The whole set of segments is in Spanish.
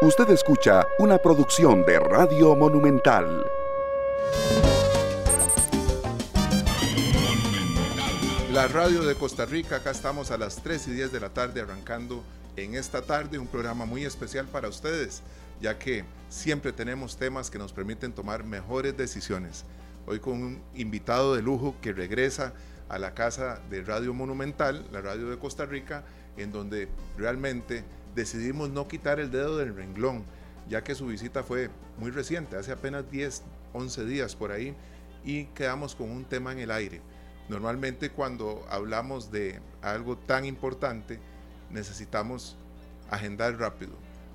Usted escucha una producción de Radio Monumental. La radio de Costa Rica, acá estamos a las 3 y 10 de la tarde arrancando en esta tarde un programa muy especial para ustedes, ya que siempre tenemos temas que nos permiten tomar mejores decisiones. Hoy con un invitado de lujo que regresa a la casa de Radio Monumental, la radio de Costa Rica, en donde realmente decidimos no quitar el dedo del renglón, ya que su visita fue muy reciente, hace apenas 10, 11 días por ahí, y quedamos con un tema en el aire. Normalmente cuando hablamos de algo tan importante, necesitamos agendar rápido,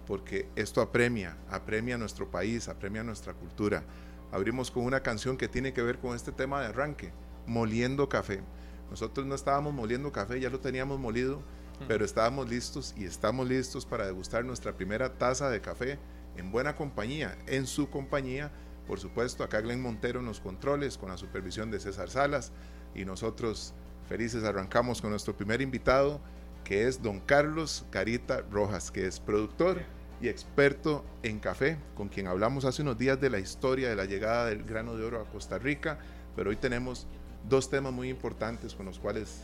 porque esto apremia, apremia a nuestro país, apremia a nuestra cultura. Abrimos con una canción que tiene que ver con este tema de arranque, moliendo café. Nosotros no estábamos moliendo café, ya lo teníamos molido, pero estábamos listos y estamos listos para degustar nuestra primera taza de café en buena compañía, en su compañía. Por supuesto, acá Glenn Montero en los controles, con la supervisión de César Salas, y nosotros felices arrancamos con nuestro primer invitado, que es don Carlos Carita Rojas, que es productor y experto en café, con quien hablamos hace unos días de la historia de la llegada del grano de oro a Costa Rica, pero hoy tenemos dos temas muy importantes con los cuales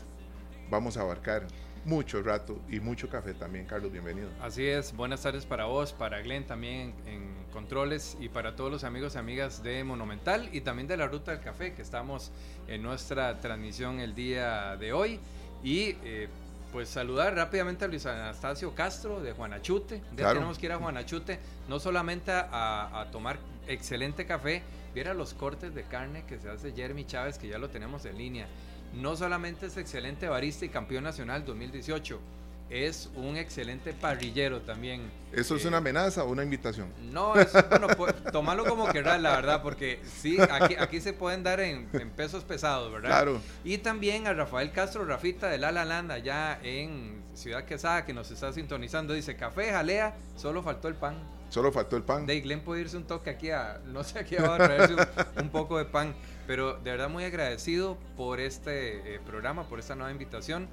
vamos a abarcar mucho rato y mucho café también. Carlos, bienvenido. Así es, buenas tardes para vos, para Glenn también en, controles y para todos los amigos y amigas de Monumental y también de la Ruta del Café que estamos en nuestra transmisión el día de hoy. Y eh, pues saludar rápidamente a Luis Anastasio Castro de Juanachute. Ya tenemos que ir a Juanachute, no solamente a, a tomar excelente café, viera los cortes de carne que se hace Jeremy Chávez, que ya lo tenemos en línea no solamente es excelente barista y campeón nacional 2018, es un excelente parrillero también. ¿Eso es una eh, amenaza o una invitación? No, es, bueno, pues, tomarlo como querrás, la verdad, porque sí, aquí, aquí se pueden dar en, pesos pesados, ¿verdad? Claro. Y también a Rafael Castro Rafita de La La Land, allá en Ciudad Quesada, que nos está sintonizando, dice, café, jalea, solo faltó el pan. Solo faltó el pan. De Glenn puede irse un toque aquí a, no sé, aquí a traerse un poco de pan. Pero de verdad muy agradecido por este eh, programa, por esta nueva invitación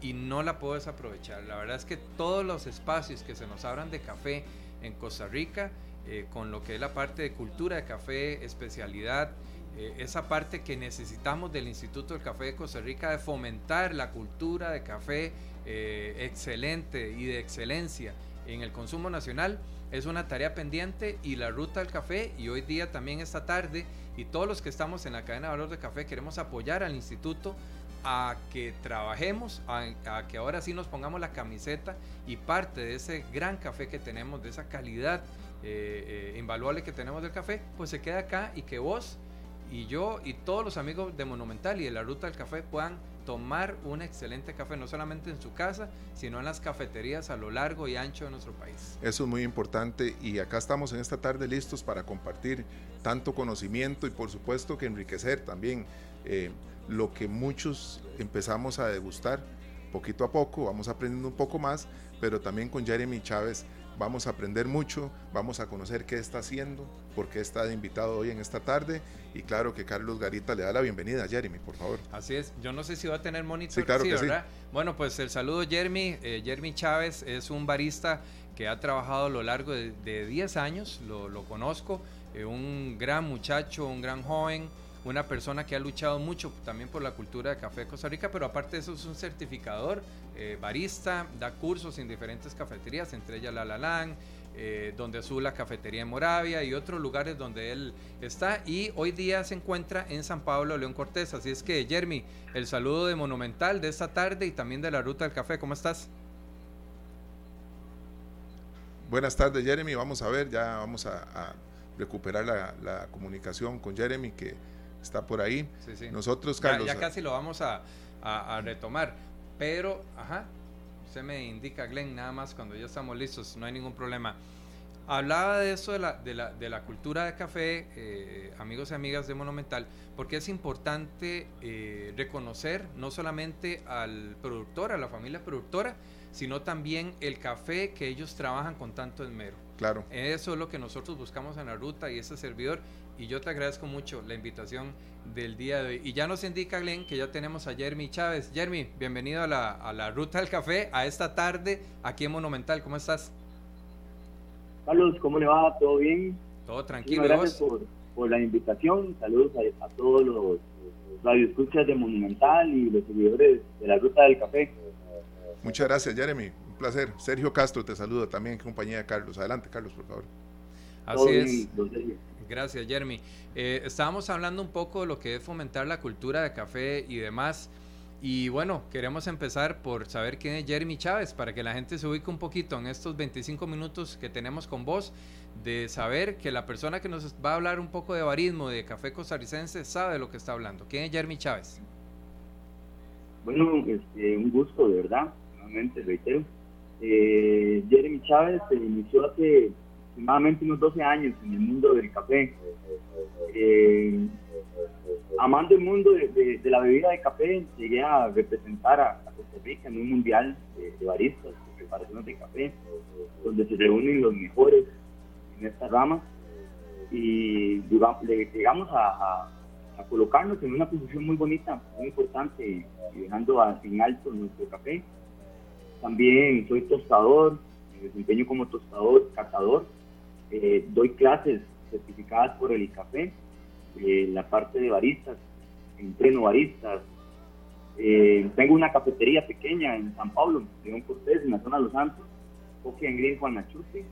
y no la puedo desaprovechar. La verdad es que todos los espacios que se nos abran de café en Costa Rica, eh, con lo que es la parte de cultura de café, especialidad, eh, esa parte que necesitamos del Instituto del Café de Costa Rica de fomentar la cultura de café excelente y de excelencia en el consumo nacional, es una tarea pendiente y la ruta al café y hoy día también esta tarde y todos los que estamos en la cadena de valor de café queremos apoyar al instituto a que trabajemos, a, que ahora sí nos pongamos la camiseta y parte de ese gran café que tenemos, de esa calidad eh, eh, invaluable que tenemos del café, pues se quede acá y que vos y yo y todos los amigos de Monumental y de la Ruta del Café puedan tomar un excelente café, no solamente en su casa, sino en las cafeterías a lo largo y ancho de nuestro país. Eso es muy importante y acá estamos en esta tarde listos para compartir tanto conocimiento y por supuesto que enriquecer también eh, lo que muchos empezamos a degustar poquito a poco, vamos aprendiendo un poco más, pero también con Jeremy Chávez vamos a aprender mucho, vamos a conocer qué está haciendo, por qué está de invitado hoy en esta tarde. Y claro que Carlos Garita le da la bienvenida a Jeremy, por favor. Así es, yo no sé si va a tener monitor, sí, claro que ¿verdad? Bueno, pues el saludo Jeremy, eh, Jeremy Chávez es un barista que ha trabajado a lo largo de, 10 años, lo, conozco, eh, un gran muchacho, un gran joven, una persona que ha luchado mucho también por la cultura de café de Costa Rica, pero aparte de eso es un certificador, eh, barista, da cursos en diferentes cafeterías, entre ellas La La eh, donde Azul la cafetería en Moravia y otros lugares donde él está y hoy día se encuentra en San Pablo León Cortés. Así es que Jeremy, el saludo de Monumental de esta tarde y también de la Ruta del Café, ¿cómo estás? Buenas tardes Jeremy, vamos a ver, ya vamos a, recuperar la comunicación con Jeremy que está por ahí. Nosotros, Carlos. Ya, casi lo vamos a, retomar. Pero, ajá, usted me indica, Glenn, nada más cuando ya estamos listos, no hay ningún problema. Hablaba de eso de la, de la, de la cultura de café, eh, amigos y amigas de Monumental, porque es importante eh, reconocer no solamente al productor, a la familia productora, sino también el café que ellos trabajan con tanto esmero. Claro. Eso es lo que nosotros buscamos en la ruta y ese servidor y yo te agradezco mucho la invitación del día de hoy. Y ya nos indica Glenn que ya tenemos a Jeremy Chávez. Jeremy, bienvenido a la, Ruta del Café, a esta tarde aquí en Monumental. ¿Cómo estás? Carlos, ¿cómo le va? ¿Todo bien? Todo tranquilo. Gracias por, por, la invitación. Saludos a, todos los, radioescuchas de Monumental y los seguidores de la Ruta del Café. Muchas gracias, Jeremy. Un placer. Sergio Castro te saluda también en compañía de Carlos. Adelante, Carlos, por favor. Así es. Gracias, Jeremy. Eh, estábamos hablando un poco de lo que es fomentar la cultura de café y demás. Y bueno, queremos empezar por saber quién es Jeremy Chávez, para que la gente se ubique un poquito en estos 25 minutos que tenemos con vos, de saber que la persona que nos va a hablar un poco de barismo, de café costarricense, sabe de lo que está hablando. ¿Quién es Jeremy Chávez? Bueno, este, un gusto, de verdad, nuevamente reitero. Eh, Jeremy Chávez se inició hace aproximadamente unos 12 años en el mundo del café. Eh, amando el mundo de, la bebida de café, llegué a representar a, Costa Rica en un mundial de, baristas, de preparaciones de café, donde se reúnen los mejores en esta rama y llegamos a, colocarnos en una posición muy bonita, muy importante, y dejando en alto nuestro café. También soy tostador, me desempeño como tostador, catador, eh, doy clases certificadas por el ICAFE eh, la parte de baristas, entreno baristas. Eh, tengo una cafetería pequeña en San Pablo, León Cortés, en la zona de Los Santos, Coque en Green Juanachuti.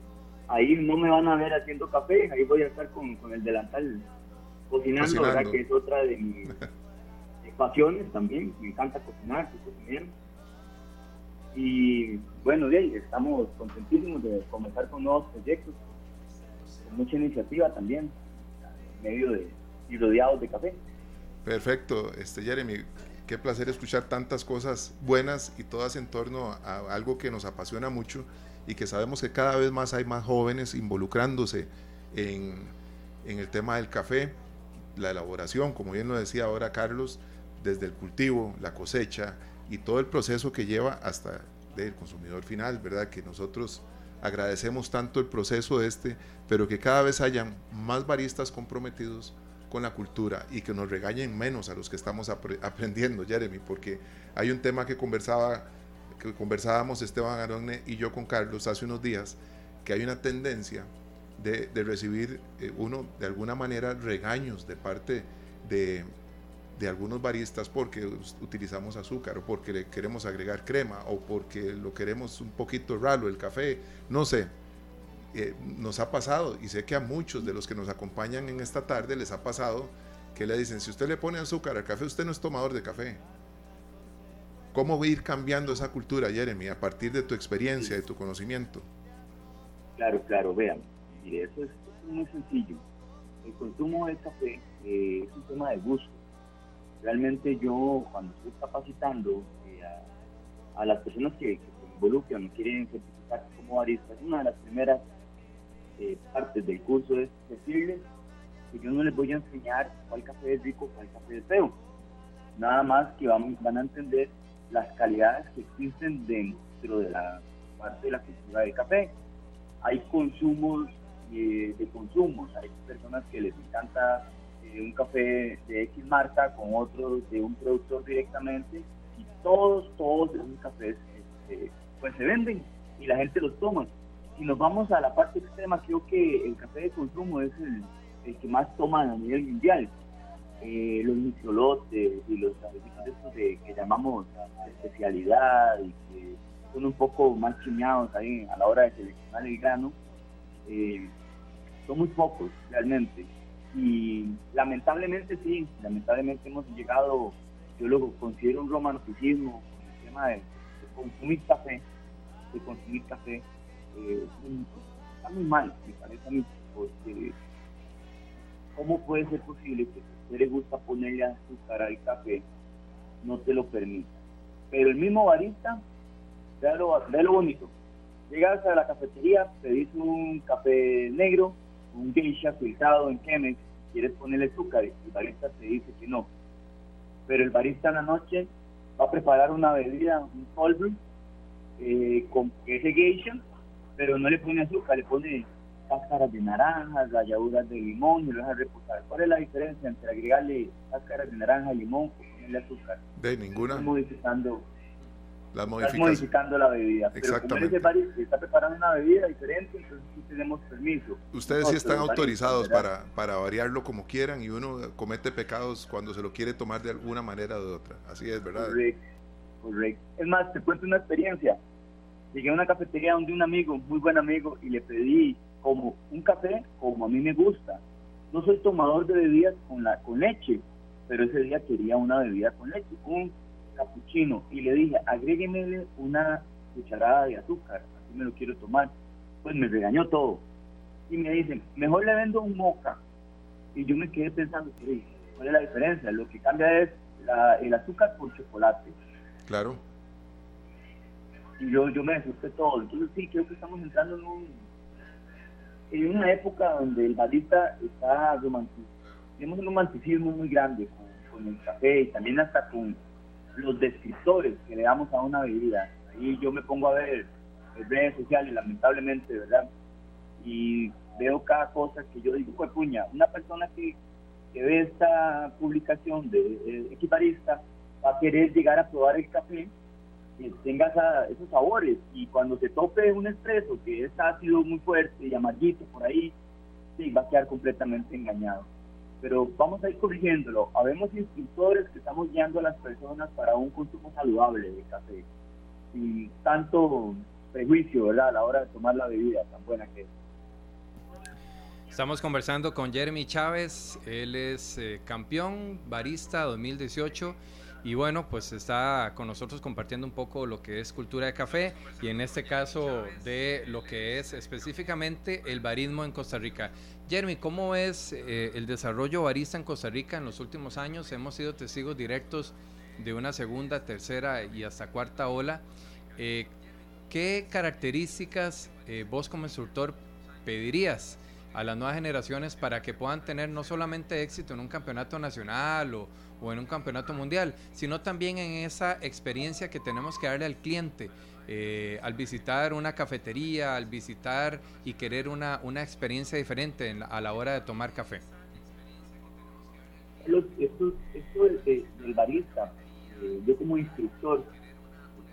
Ahí no me van a ver haciendo café, ahí voy a estar con, el delantal cocinando, ¿verdad? que es otra de mis pasiones también. Me encanta cocinar, soy cocinero. Y bueno, ahí estamos contentísimos de comenzar con nuevos proyectos, con mucha iniciativa también, medio y rodeados de café. Perfecto, este Jeremy, qué placer escuchar tantas cosas buenas y todas en torno a algo que nos apasiona mucho y que sabemos que cada vez más hay más jóvenes involucrándose en, en el tema del café, la elaboración, como bien lo decía ahora Carlos, desde el cultivo, la cosecha y todo el proceso que lleva hasta el consumidor final, ¿verdad? Que nosotros agradecemos tanto el proceso este, pero que cada vez hayan más baristas comprometidos con la cultura y que nos regañen menos a los que estamos aprendiendo, Jeremy, porque hay un tema que conversaba que conversábamos Esteban Aronne y yo con Carlos hace unos días, que hay una tendencia de, recibir eh, uno de alguna manera regaños de parte de, de algunos baristas porque utilizamos azúcar o porque le queremos agregar crema o porque lo queremos un poquito ralo el café, no sé, eh, nos ha pasado, y sé que a muchos de los que nos acompañan en esta tarde les ha pasado, que le dicen, si usted le pone azúcar al café, usted no es tomador de café. ¿Cómo ir cambiando esa cultura, Jeremy, a partir de tu experiencia, de tu conocimiento? Claro, claro, vean, mire, eso es, muy sencillo. El consumo de café eh, es un tema de gusto. Realmente yo, cuando estoy capacitando eh, a, las personas que, se involucran, quieren certificar como baristas, una de las primeras eh, partes del curso es decirles que yo no les voy a enseñar cuál café es rico, cuál café es feo. Nada más que van, van a entender las calidades que existen dentro de la parte de la cultura del café. Hay consumos eh, de consumos, hay personas que les encanta eh, un café de X marca con otro de un productor directamente y todos, todos esos cafés este, pues se venden y la gente los toma si nos vamos a la parte extrema, creo que el café de consumo es el, que más toman a nivel mundial. Eh, los microlotes y los cafecitos de, que llamamos especialidad y que son un poco más chiñados ahí a la hora de seleccionar el grano, eh, son muy pocos realmente. Y lamentablemente sí, lamentablemente hemos llegado, yo lo considero un romanticismo, el tema de consumir café, de consumir café eh, está muy mal, me parece a mí, porque ¿cómo puede ser posible que si a usted le gusta ponerle azúcar al café, no te lo permita? Pero el mismo barista, vea lo, lo bonito, llegas a la cafetería, pedís un café negro, un geisha filtrado en Chemex, quieres ponerle azúcar, y el barista te dice que no. Pero el barista en la noche va a preparar una bebida, un cold brew, eh, con ese geisha pero no le pone azúcar, le pone cáscaras de naranja, ralladuras de limón y lo deja reposar. ¿Cuál es la diferencia entre agregarle cáscaras de naranja, limón o ponerle azúcar? De ninguna. modificando. Las estás modificando la bebida. Pero como barista está preparando una bebida diferente, entonces sí tenemos permiso. Ustedes sí están autorizados para, para variarlo como quieran y uno comete pecados cuando se lo quiere tomar de alguna manera o de otra. Así es, ¿verdad? Correcto, correcto. Es más, te cuento una experiencia. Llegué a una cafetería donde un amigo, muy buen amigo, y le pedí como un café como a mí me gusta. No soy tomador de bebidas con, la, con leche, pero ese día quería una bebida con leche, un capuchino y le dije, agrégueme una cucharada de azúcar, así me lo quiero tomar. Pues me regañó todo. Y me dicen, mejor le vendo un moca. Y yo me quedé pensando, ¿cuál es la diferencia? Lo que cambia es el azúcar por chocolate. Claro. Y yo, yo me asusté todo. Entonces sí, creo que estamos entrando en, un, en una época donde el barista está romantizado. Tenemos un romanticismo muy grande con, con el café y también hasta con los descriptores que le damos a una bebida. Ahí yo me pongo a ver redes sociales, lamentablemente, ¿verdad? Y veo cada cosa que yo digo, pues puña, una persona que, que ve esta publicación de equiparista va a querer llegar a probar el café que tenga esos sabores y cuando se tope un expreso que es ácido muy fuerte y amarguito por ahí, sí, va a quedar completamente engañado pero vamos a ir corrigiéndolo. Habemos instructores que estamos guiando a las personas para un consumo saludable de café, sin tanto prejuicio, ¿verdad? A la hora de tomar la bebida tan buena que es. Estamos conversando con Jeremy Chávez, él es eh, campeón barista 2018 y bueno, pues está con nosotros compartiendo un poco lo que es cultura de café y en este caso de lo que es específicamente el barismo en Costa Rica. Jeremy, ¿cómo es eh, el desarrollo barista en Costa Rica en los últimos años? Hemos sido testigos directos de una segunda, tercera y hasta cuarta ola. Eh, ¿Qué características eh, vos como instructor pedirías a las nuevas generaciones para que puedan tener no solamente éxito en un campeonato nacional o, o en un campeonato mundial, sino también en esa experiencia que tenemos que darle al cliente? Eh, al visitar una cafetería, al visitar y querer una, una experiencia diferente a la hora de tomar café? esto, esto del barista, eh, yo como instructor,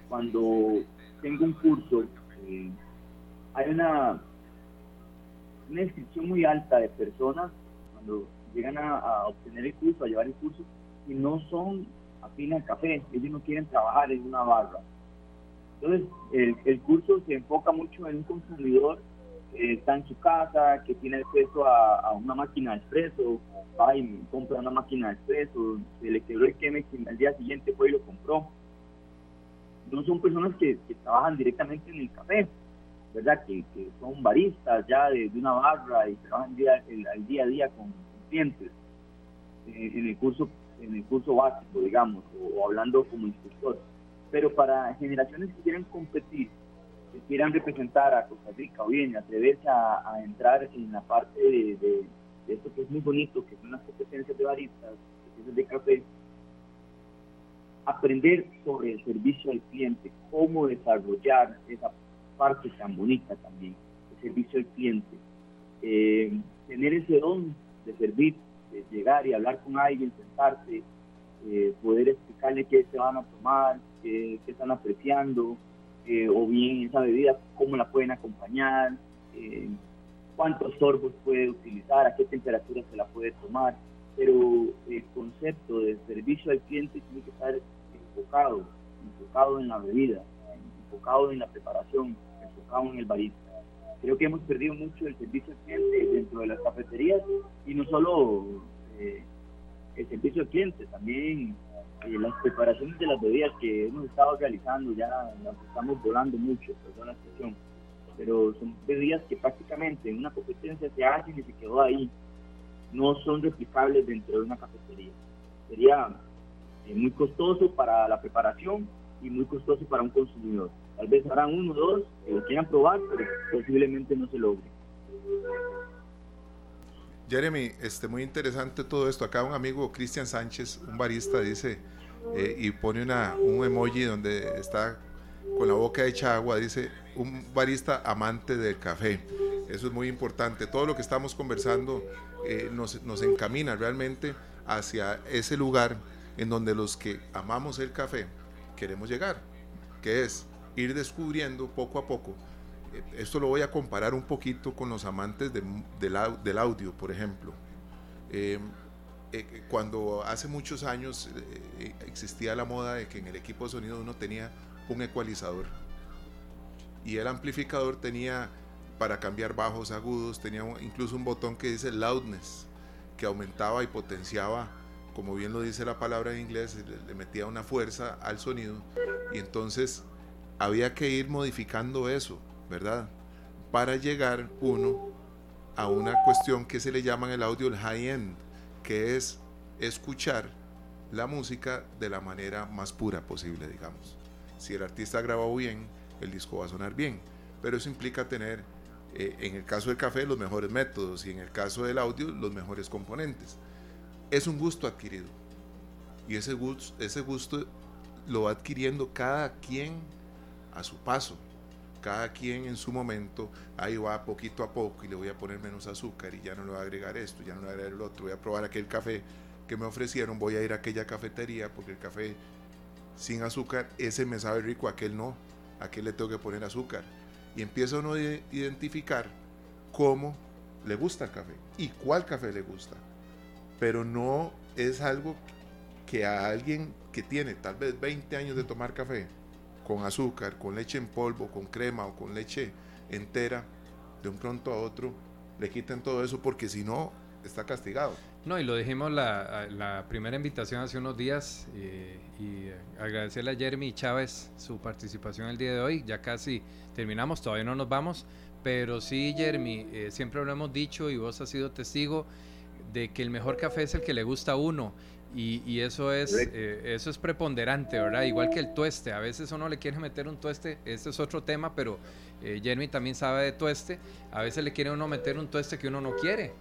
cuando tengo un curso, eh, hay una, una inscripción muy alta de personas cuando llegan a, a, obtener el curso, a llevar el curso, y no son afines al café, ellos no quieren trabajar en una barra entonces, el, curso se enfoca mucho en un consumidor que está en su casa, que tiene acceso a, una máquina de expreso, va y compra una máquina de expreso, se le quebró el queme y al día siguiente fue y lo compró. No son personas que, trabajan directamente en el café, ¿verdad? Que, son baristas ya de, una barra y trabajan día, el, día a día con, clientes eh, en el curso en el curso básico, digamos, o hablando como instructor pero para generaciones que quieran competir, que quieran representar a Costa Rica o bien atreverse a, a entrar en la parte de, esto que es muy bonito, que son las competencias de baristas, competencias de café, aprender sobre el servicio al cliente, cómo desarrollar esa parte tan bonita también, el servicio al cliente, eh, tener ese don de servir, de llegar y hablar con alguien, sentarse, eh, poder explicarle qué se van a tomar, qué, están apreciando, eh, o bien esa bebida, cómo la pueden acompañar, cuántos sorbos puede utilizar, a qué temperatura se la puede tomar. Pero el concepto de servicio al cliente tiene que estar enfocado, enfocado en la bebida, enfocado en la preparación, enfocado en el barista. Creo que hemos perdido mucho el servicio al cliente dentro de las cafeterías y no solo el servicio al cliente, también eh, las preparaciones de las bebidas que hemos estado realizando, ya las estamos volando mucho, perdón la expresión, pero son bebidas que prácticamente en una competencia se hacen y se quedó ahí, no son replicables dentro de una cafetería. Sería eh, muy costoso para la preparación y muy costoso para un consumidor. Tal vez harán uno o dos que lo quieran probar, pero posiblemente no se logre. Jeremy, este, muy interesante todo esto. Acá un amigo, Cristian Sánchez, un barista, dice, eh, y pone una, un emoji donde está con la boca hecha agua, dice, un barista amante del café. Eso es muy importante. Todo lo que estamos conversando eh, nos, nos encamina realmente hacia ese lugar en donde los que amamos el café queremos llegar. que es ir descubriendo poco a poco. Eh, esto lo voy a comparar un poquito con los amantes del, audio, por ejemplo. Eh, eh, cuando hace muchos años existía la moda de que en el equipo de sonido uno tenía un ecualizador y el amplificador tenía para cambiar bajos agudos, tenía incluso un botón que dice loudness, que aumentaba y potenciaba, como bien lo dice la palabra en inglés, le, metía una fuerza al sonido y entonces había que ir modificando eso, ¿verdad? Para llegar uno a una cuestión que se le llama en el audio el high-end, que es escuchar la música de la manera más pura posible, digamos. Si el artista grabado bien, el disco va a sonar bien, pero eso implica tener, eh, en el caso del café, los mejores métodos y en el caso del audio, los mejores componentes. Es un gusto adquirido y ese gusto, ese gusto lo va adquiriendo cada quien a su paso. Cada quien en su momento, ahí va poquito a poco y le voy a poner menos azúcar y ya no le voy a agregar esto, ya no le voy a agregar el otro, voy a probar aquel café que me ofrecieron, voy a ir a aquella cafetería porque el café sin azúcar, ese me sabe rico, aquel no, aquel le tengo que poner azúcar. Y empieza uno a identificar cómo le gusta el café y cuál café le gusta. Pero no es algo que a alguien que tiene tal vez 20 años de tomar café, con azúcar, con leche en polvo, con crema o con leche entera, de un pronto a otro le quiten todo eso porque si no está castigado. No, y lo dijimos la, primera invitación hace unos días eh, y agradecerle a Jeremy Chávez su participación el día de hoy. Ya casi terminamos, todavía no nos vamos, pero sí, Jeremy, eh, siempre lo hemos dicho y vos has sido testigo de que el mejor café es el que le gusta a uno y, eso, es, eh, eso es preponderante, ¿verdad? Igual que el tueste. A veces uno le quiere meter un tueste, este es otro tema, pero eh, Jeremy también sabe de tueste. A veces le quiere uno meter un tueste que uno no quiere.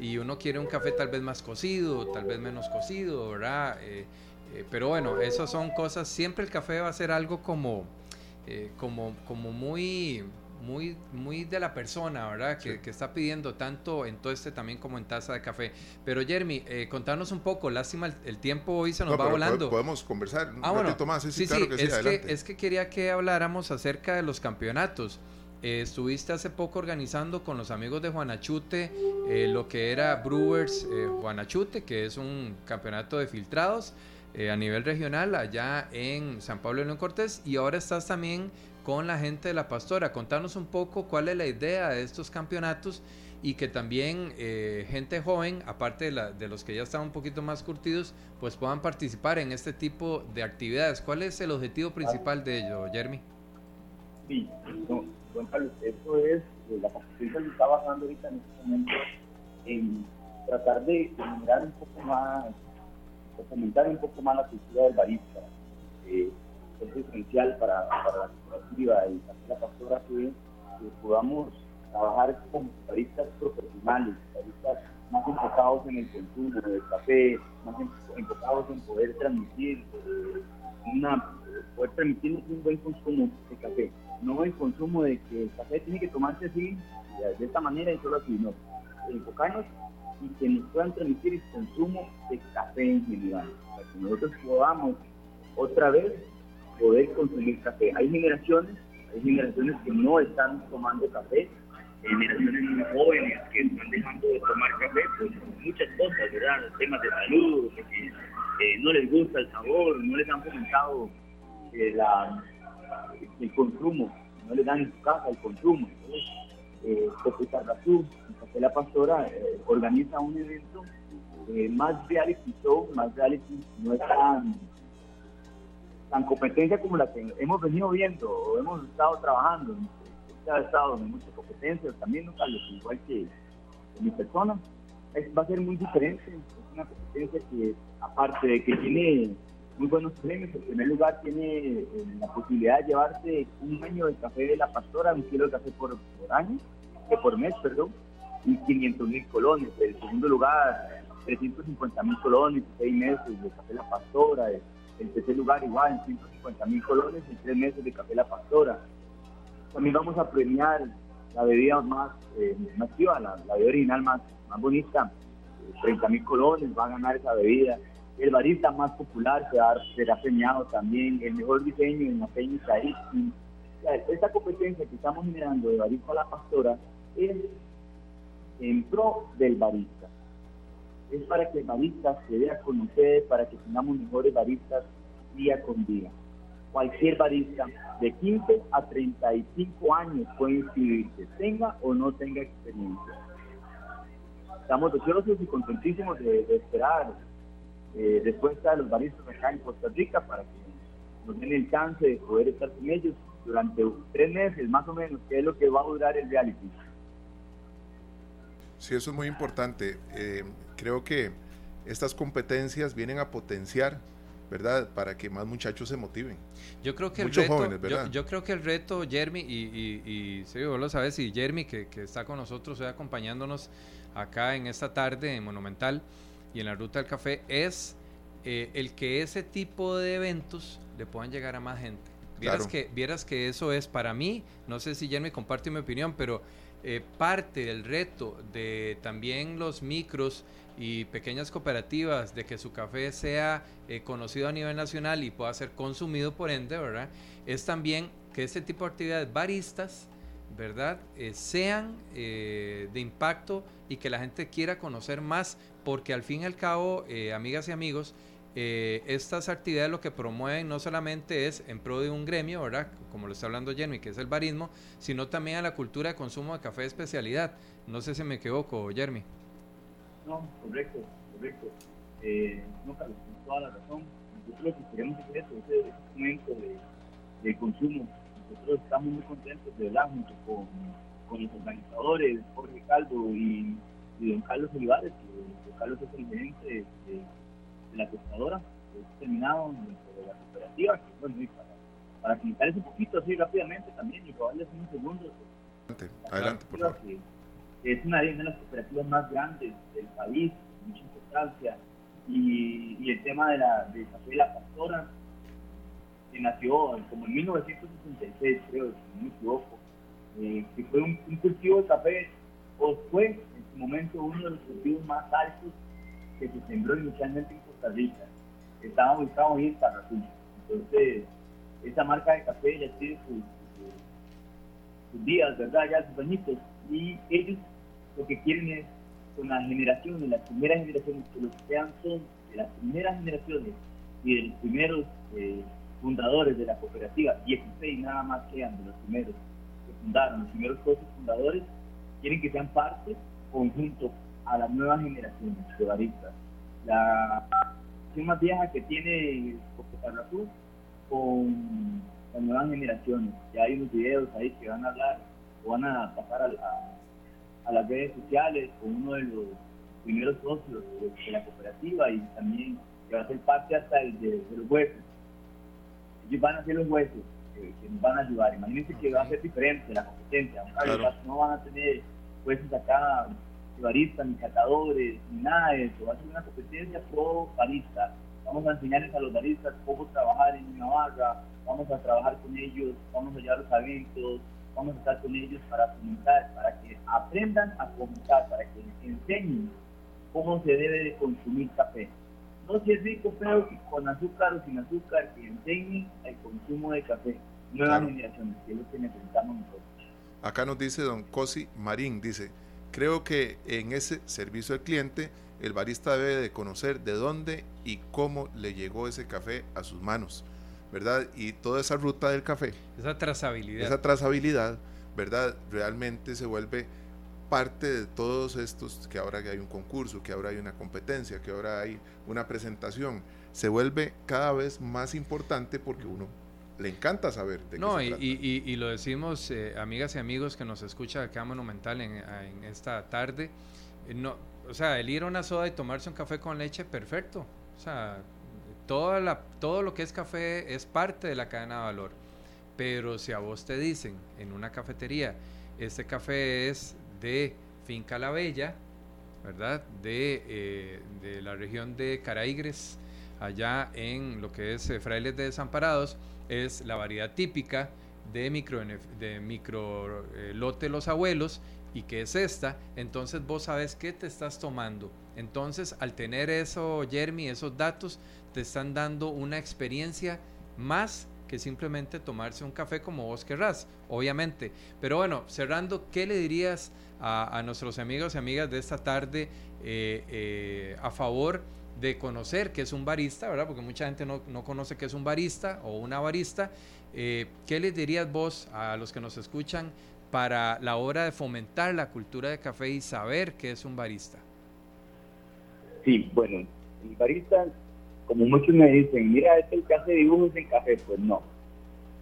Y uno quiere un café tal vez más cocido, tal vez menos cocido, ¿verdad? Eh, pero bueno, eso son cosas. Siempre el café va a ser algo como, como, como muy muy, muy de la persona, ¿verdad? Que, está pidiendo tanto en este también como en taza de café. Pero Jeremy, eh, contanos un poco, lástima, el, tiempo hoy se nos va volando. Podemos conversar un ah, ratito más, sí, sí, que es, que, es que quería que habláramos acerca de los campeonatos. Eh, estuviste hace poco organizando con los amigos de Juanachute eh, lo que era Brewers eh, Juanachute, que es un campeonato de filtrados a nivel regional allá en San Pablo de León Cortés, y ahora estás también con la gente de la pastora. Contanos un poco cuál es la idea de estos campeonatos y que también eh, gente joven, aparte de, los que ya están un poquito más curtidos, pues puedan participar en este tipo de actividades. ¿Cuál es el objetivo principal de ello, Jeremy? Sí, no, Carlos, eso es, eh, la participación que está basando ahorita en este momento en tratar de generar un poco más, de fomentar un poco más la cultura del barista. Eh, es esencial para, para la cooperativa y para la pastora que, podamos trabajar con baristas profesionales, baristas más enfocados en el consumo del café, más enfocados en poder transmitir una poder transmitir un buen consumo de café, no el consumo de que el café tiene que tomarse así, de esta manera y solo así, no, enfocarnos y que nos puedan transmitir el consumo de café en general, para que nosotros podamos otra vez poder consumir café. Hay generaciones, hay generaciones que no están tomando café, generaciones muy jóvenes que están dejando de tomar café por muchas cosas, ¿verdad? Temas de salud, porque eh, no les gusta el sabor, no les han fomentado eh, la, el consumo, no les dan en su casa el consumo. Entonces, eh, Tarrazú, Café La Pastora, eh, organiza un evento más reality show, más reality, no es tan tan competencia como la que hemos venido viendo o hemos estado trabajando. ha estado en muchas competencias también, ¿no, Carlos? Igual que, mi persona. va a ser muy diferente. Es una competencia que, aparte de que tiene muy buenos premios, en primer lugar tiene eh, la posibilidad de llevarse un año de café de la pastora, un kilo de café por, año, que por mes, perdón, y 500 mil colones. En segundo lugar, 350 mil colones, seis meses de café de la pastora. En tercer lugar, igual, 150 mil colones en tres meses de Café La Pastora. También vamos a premiar la bebida más, eh, la, bebida original más, más bonita, 30 mil colones, va a ganar esa bebida. el barista más popular será, premiado también, el mejor diseño en la técnica Esta competencia que estamos generando de barista a la pastora es en pro del barista. Es para que el barista se dé a conocer, para que tengamos mejores baristas día con día. Cualquier barista de 15 a 35 años puede inscribirse, tenga o no tenga experiencia. Estamos deseosos y contentísimos de, esperar eh, respuesta de los baristas acá en Costa Rica para que nos den el chance de poder estar con ellos durante tres meses más o menos, que es lo que va a durar el reality. Sí, eso es muy importante. Eh, creo que estas competencias vienen a potenciar, ¿verdad? Para que más muchachos se motiven. Yo creo que Muchos el reto, jóvenes, ¿verdad? Yo, creo que el reto, Jeremy, y, y, y vos lo sabes, y Jeremy, que, que está con nosotros hoy acompañándonos acá en esta tarde en Monumental y en la Ruta del Café, es eh, el que ese tipo de eventos le puedan llegar a más gente. Vieras, que, vieras que eso es para mí, no sé si Jeremy comparte mi opinión, pero eh, parte del reto de también los micros y pequeñas cooperativas de que su café sea eh, conocido a nivel nacional y pueda ser consumido por ende, ¿verdad? Es también que este tipo de actividades baristas, ¿verdad? Eh, sean de impacto y que la gente quiera conocer más, porque al fin y al cabo, amigas y amigos, eh, estas actividades lo que promueven no solamente es en pro de un gremio, ¿verdad? Como lo está hablando Jenny, que es el barismo, sino también a la cultura de consumo de café de especialidad. No sé si me equivoco, Jeremy. No, correcto, correcto. Eh, no, Carlos, con toda la razón. Nosotros lo que queremos es eso, ese, momento de, consumo. Nosotros estamos muy contentos de verdad, junto con, con los organizadores, Jorge Caldo y, don Carlos Olivares, que don Carlos es el gerente de la tostadora, terminado dentro de la cooperativa, que bueno, para, para un poquito así rápidamente también y probarles un segundo. Adelante, por favor. es una de las cooperativas más grandes del país, mucha importancia, y, y el tema de la de café de la pastora, que nació como en 1966, creo, si no me equivoco, eh, que fue un, un, cultivo de café, o fue en su momento uno de los cultivos más altos que se sembró inicialmente en Costa Rica. Estaba ubicado en Tarrazú. Entonces, esa marca de café ya tiene sus, sus, días, ¿verdad? Ya sus añitos. Y ellos lo que quieren es, con las generaciones, las primeras generaciones, que los sean son de las primeras generaciones y de los primeros eh, fundadores de la cooperativa, 16 nada más quedan de los primeros que fundaron, los primeros socios fundadores, quieren que sean parte conjunto a las nuevas generaciones de baristas. La generación más vieja que tiene Azul con las nuevas generaciones. Ya hay unos videos ahí que van a hablar o van a pasar a, a, las redes sociales con uno de los primeros socios de, la cooperativa y también que va a ser parte hasta el de, los huesos. Ellos van a ser los huesos que, nos van a ayudar. Imagínense que va a ser diferente la competencia. No van a tener huesos acá baristas, ni catadores, ni nada de eso. Va a ser una competencia pro barista. Vamos a enseñarles a los baristas cómo trabajar en una barra, vamos a trabajar con ellos, vamos a llevar a eventos, vamos a estar con ellos para fomentar, para que aprendan a fomentar, para que enseñen cómo se debe de consumir café. No si es rico, pero con azúcar o sin azúcar, que enseñen el consumo de café. Nuevas generaciones, que es lo que necesitamos nosotros. Acá nos dice don Cosi Marín, dice, Creo que en ese servicio al cliente el barista debe de conocer de dónde y cómo le llegó ese café a sus manos, ¿verdad? Y toda esa ruta del café. Esa trazabilidad. Esa trazabilidad, ¿verdad? Realmente se vuelve parte de todos estos, que ahora hay un concurso, que ahora hay una competencia, que ahora hay una presentación, se vuelve cada vez más importante porque uno le encanta saber de no, qué se y, y, y, lo decimos, eh, amigas y amigos que nos escucha acá Monumental en, en esta tarde. Eh, no, o sea, el ir a una soda y tomarse un café con leche, perfecto. O sea, toda la, todo lo que es café es parte de la cadena de valor. Pero si a vos te dicen en una cafetería, este café es de Finca La Bella, ¿verdad? De, eh, de la región de Caraigres, allá en lo que es Frailes de Desamparados, es la variedad típica de micro, de micro eh, lote los abuelos y que es esta, entonces vos sabes qué te estás tomando. Entonces, al tener eso, Jeremy, esos datos, te están dando una experiencia más que simplemente tomarse un café como vos querrás, obviamente. Pero bueno, cerrando, ¿qué le dirías a, nuestros amigos y amigas de esta tarde eh, eh, a favor de conocer qué es un barista, ¿verdad? Porque mucha gente no, conoce qué es un barista o una barista. Eh, ¿Qué les dirías vos a los que nos escuchan para la hora de fomentar la cultura de café y saber qué es un barista? Sí, bueno, el barista, como muchos me dicen, mira, este el que hace dibujos en café, pues no.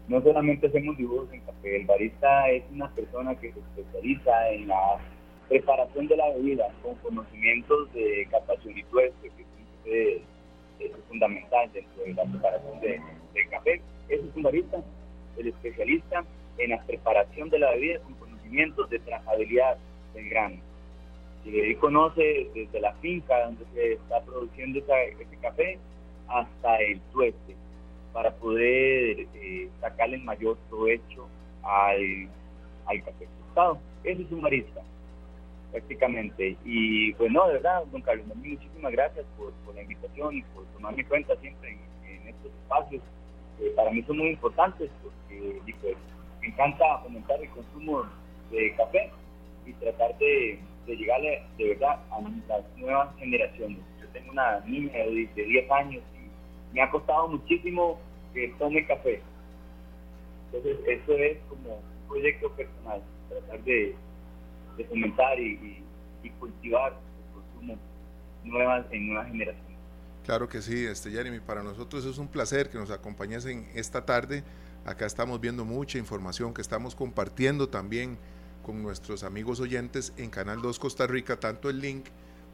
No solamente hacemos dibujos en café, el barista es una persona que se especializa en la preparación de la bebida con conocimientos de captación y tueste, que es, fundamental dentro de la preparación de, café. Ese es un barista, el especialista en la preparación de la bebida con conocimientos de trazabilidad del grano. Si conoce desde la finca donde se está produciendo ese café hasta el tueste para poder eh, sacarle el mayor provecho al, café tostado. Ese es un barista prácticamente. Y pues no, de verdad, don Carlos, muchísimas gracias por, la invitación y por tomarme cuenta siempre en, estos espacios. que para mí son muy importantes porque pues, me encanta fomentar el consumo de café y tratar de, de llegarle de verdad a las nuevas generaciones. Yo tengo una niña de, de 10 años y me ha costado muchísimo que tome café. Entonces, eso es como un proyecto personal, tratar de de fomentar y, cultivar el consumo nuevas, en nuevas generaciones. Claro que sí, este Jeremy, para nosotros es un placer que nos acompañes en esta tarde. Acá estamos viendo mucha información que estamos compartiendo también con nuestros amigos oyentes en Canal 2 Costa Rica, tanto el link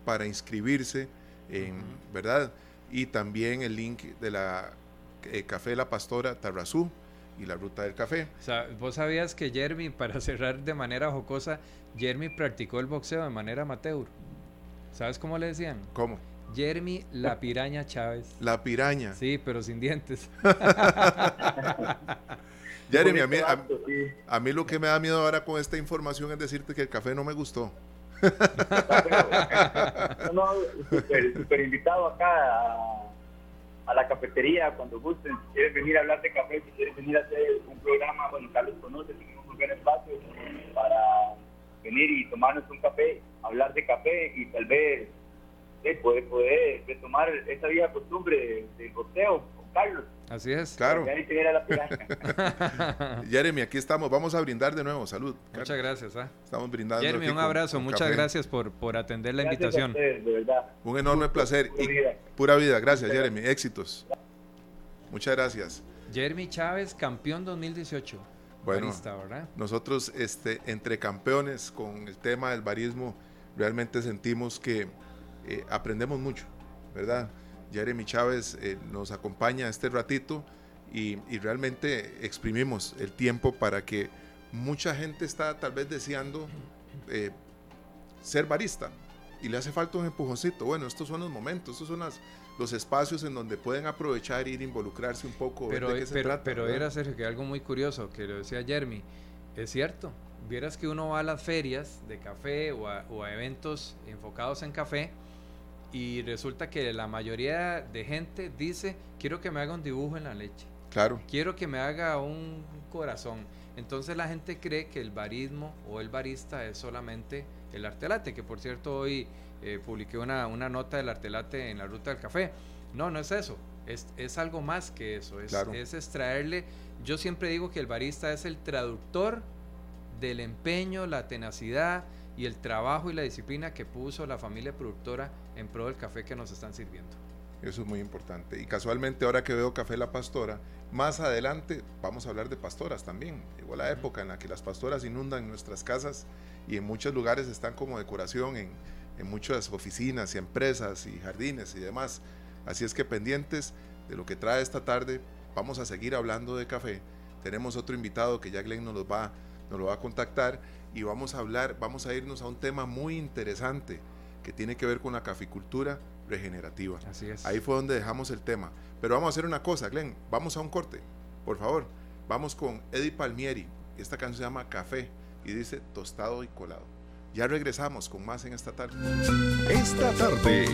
para inscribirse, en, ¿verdad? Y también el link de la eh, Café La Pastora Tarrazú y la Ruta del Café. O sea, vos sabías que Jeremy, para cerrar de manera jocosa, Jeremy practicó el boxeo de manera amateur. ¿Sabes cómo le decían? ¿Cómo? Jeremy la piraña Chávez. La piraña. Sí, pero sin dientes. Jeremy, a mí, a, mí, lo que me da miedo ahora con esta información es decirte que el café no me gustó. no, no, súper invitado acá a, la cafetería cuando gusten. Si quieres venir a hablar de café, si quieres venir a hacer un programa, bueno, Carlos conoce, tenemos un buen espacio para venir y tomarnos un café, hablar de café y tal vez eh, poder, poder retomar esa vieja costumbre del boxeo con Carlos. Así es. Claro. Jeremy, aquí estamos. Vamos a brindar de nuevo. Salud. Muchas gracias. ¿ah? Estamos brindando. Jeremy, un abrazo. Muchas gracias por, por atender la invitación. de verdad. Un enorme placer. Pura vida. pura vida. Gracias, Jeremy. Éxitos. Muchas gracias. Jeremy Chávez, campeón 2018. Bueno, nosotros este, entre campeones con el tema del barismo realmente sentimos que eh, aprendemos mucho, ¿verdad? Jeremy Chávez eh, nos acompaña este ratito y, realmente exprimimos el tiempo para que mucha gente está tal vez deseando eh, ser barista y le hace falta un empujoncito. Bueno, estos son los momentos, estos son las, los espacios en donde pueden aprovechar e ir involucrarse un poco. Pero, pero, era Sergio, que algo muy curioso, que lo decía Jeremy, es cierto, vieras que uno va a las ferias de café o a, o a eventos enfocados en café y resulta que la mayoría de gente dice, quiero que me haga un dibujo en la leche. Claro. Quiero que me haga un corazón. Entonces la gente cree que el barismo o el barista es solamente el artelate, que por cierto hoy eh, publiqué una, una, nota del artelate en la ruta del café. No, no es eso, es, es algo más que eso, es, es extraerle, yo siempre digo que el barista es el traductor del empeño, la tenacidad y el trabajo y la disciplina que puso la familia productora en pro del café que nos están sirviendo. Eso es muy importante. Y casualmente ahora que veo Café La Pastora, más adelante vamos a hablar de pastoras también. Llegó la época en la que las pastoras inundan nuestras casas y en muchos lugares están como decoración en, en muchas oficinas y empresas y jardines y demás. Así es que pendientes de lo que trae esta tarde, vamos a seguir hablando de café. Tenemos otro invitado que ya Glenn nos, va, nos lo va a contactar y vamos a hablar, vamos a irnos a un tema muy interesante que tiene que ver con la caficultura regenerativa. Así es. Ahí fue donde dejamos el tema. Pero vamos a hacer una cosa, Glenn, vamos a un corte, por favor. Vamos con Eddie Palmieri. Esta canción se llama Café y dice tostado y colado. Ya regresamos con más en esta tarde. Esta tarde.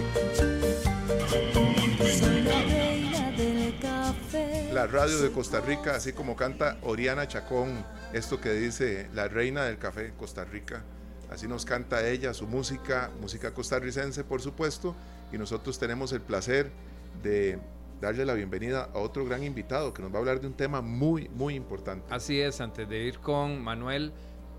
La radio de Costa Rica, así como canta Oriana Chacón, esto que dice la reina del café de Costa Rica. Así nos canta ella, su música, música costarricense, por supuesto. Y nosotros tenemos el placer de darle la bienvenida a otro gran invitado que nos va a hablar de un tema muy, muy importante. Así es, antes de ir con Manuel,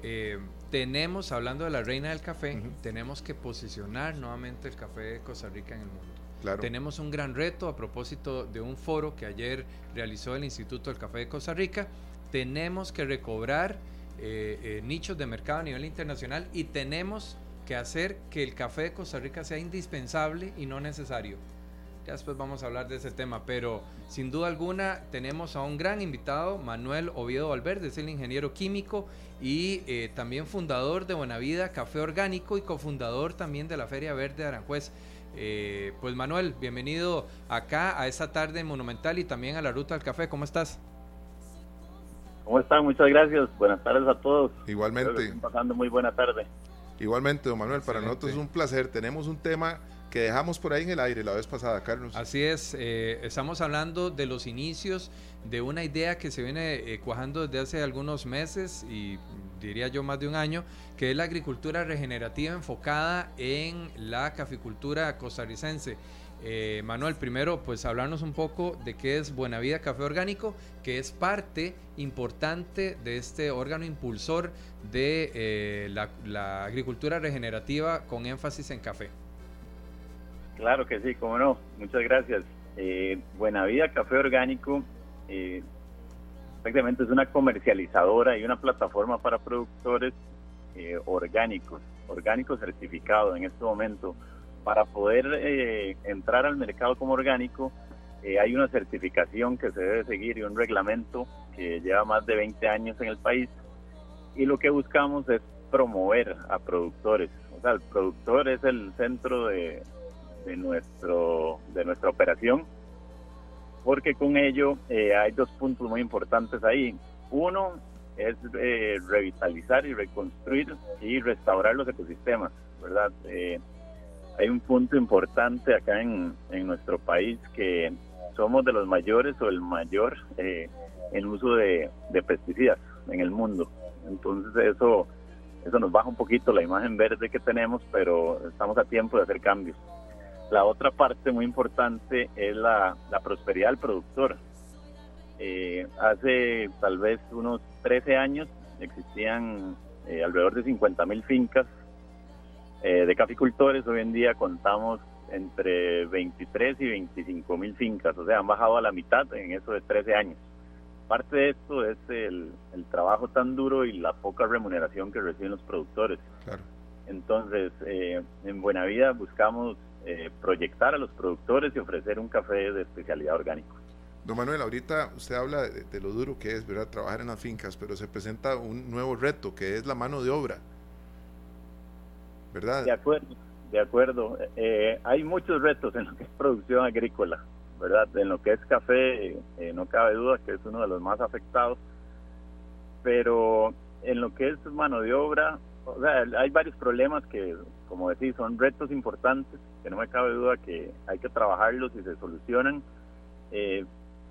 eh, tenemos, hablando de la reina del café, tenemos que posicionar nuevamente el café de Costa Rica en el mundo. Tenemos un gran reto a propósito de un foro que ayer realizó el Instituto del Café de Costa Rica. Tenemos que recobrar eh, eh, nichos de mercado a nivel internacional y tenemos que hacer que el café de Costa Rica sea indispensable y no necesario. Ya después vamos a hablar de ese tema, pero sin duda alguna tenemos a un gran invitado, Manuel Oviedo Valverde, es el ingeniero químico y eh, también fundador de Buenavida Café Orgánico y cofundador también de la Feria Verde de Aranjuez. Eh, pues Manuel, bienvenido acá a esta tarde monumental y también a la Ruta del Café. ¿Cómo estás? ¿Cómo están? Muchas gracias. Buenas tardes a todos. Igualmente. pasando muy buena tarde. Igualmente, don Manuel, para nosotros es un placer. Tenemos un tema que dejamos por ahí en el aire la vez pasada, Carlos. Así es, eh, estamos hablando de los inicios de una idea que se viene eh, cuajando desde hace algunos meses y diría yo más de un año, que es la agricultura regenerativa enfocada en la caficultura costarricense. Eh, Manuel, primero, pues hablarnos un poco de qué es Buena Vida Café Orgánico, que es parte importante de este órgano impulsor de la, agricultura regenerativa con énfasis en café. Claro que sí, cómo no. Muchas gracias. Eh, Buena Vida Café Orgánico prácticamente es una comercializadora y una plataforma para productores orgánicos, orgánicos certificados en este momento para poder eh, entrar al mercado como orgánico eh, hay una certificación que se debe seguir y un reglamento que lleva más de 20 años en el país y lo que buscamos es promover a productores. O sea, el productor es el centro de, de nuestro, de nuestra operación porque con ello eh, hay dos puntos muy importantes ahí. Uno es revitalizar y reconstruir y restaurar los ecosistemas, ¿verdad? hay un punto importante acá en, nuestro país que somos de los mayores o el mayor eh, en uso de, pesticidas en el mundo. Entonces eso, eso nos baja un poquito la imagen verde que tenemos, pero estamos a tiempo de hacer cambios. La otra parte muy importante es la, prosperidad del productor. Eh, hace tal vez unos 13 años existían eh, alrededor de 50 mil fincas eh, de caficultores, hoy en día contamos entre 23 y 25 mil fincas, o sea, han bajado a la mitad en eso de 13 años. Parte de esto es el, trabajo tan duro y la poca remuneración que reciben los productores. Entonces, eh, en Buena Vida buscamos eh, proyectar a los productores y ofrecer un café de especialidad orgánico. Don Manuel, ahorita usted habla de, de, lo duro que es ¿verdad? trabajar en las fincas, pero se presenta un nuevo reto que es la mano de obra. ¿verdad? De acuerdo, de acuerdo. Eh, hay muchos retos en lo que es producción agrícola, ¿verdad? En lo que es café, eh, no cabe duda que es uno de los más afectados, pero en lo que es mano de obra, o sea, hay varios problemas que, como decís, son retos importantes, que no me cabe duda que hay que trabajarlos y se solucionan, eh,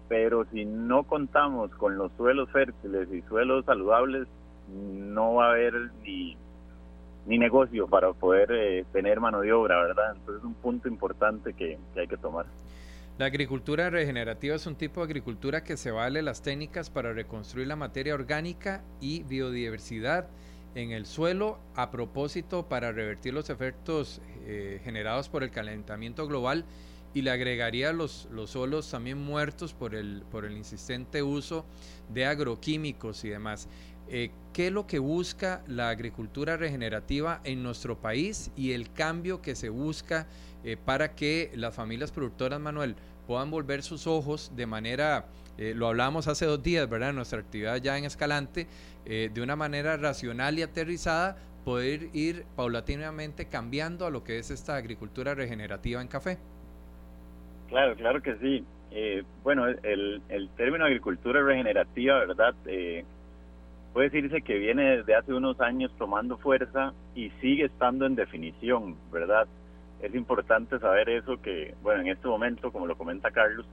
pero si no contamos con los suelos fértiles y suelos saludables, no va a haber ni ni negocio para poder eh, tener mano de obra, ¿verdad? Entonces es un punto importante que, hay que tomar. La agricultura regenerativa es un tipo de agricultura que se vale las técnicas para reconstruir la materia orgánica y biodiversidad en el suelo a propósito para revertir los efectos eh, generados por el calentamiento global y le agregaría los, los suelos también muertos por el, por el insistente uso de agroquímicos y demás. Eh, qué es lo que busca la agricultura regenerativa en nuestro país y el cambio que se busca eh, para que las familias productoras, Manuel, puedan volver sus ojos de manera, eh, lo hablábamos hace dos días, ¿verdad? Nuestra actividad ya en Escalante, de una manera racional y aterrizada, poder ir paulatinamente cambiando a lo que es esta agricultura regenerativa en café. Claro, claro que sí. Eh, bueno, el, el, término agricultura regenerativa, ¿verdad? Eh, puede decirse que viene desde hace unos años tomando fuerza y sigue estando en definición, ¿verdad? Es importante saber eso que, bueno, en este momento, como lo comenta Carlos,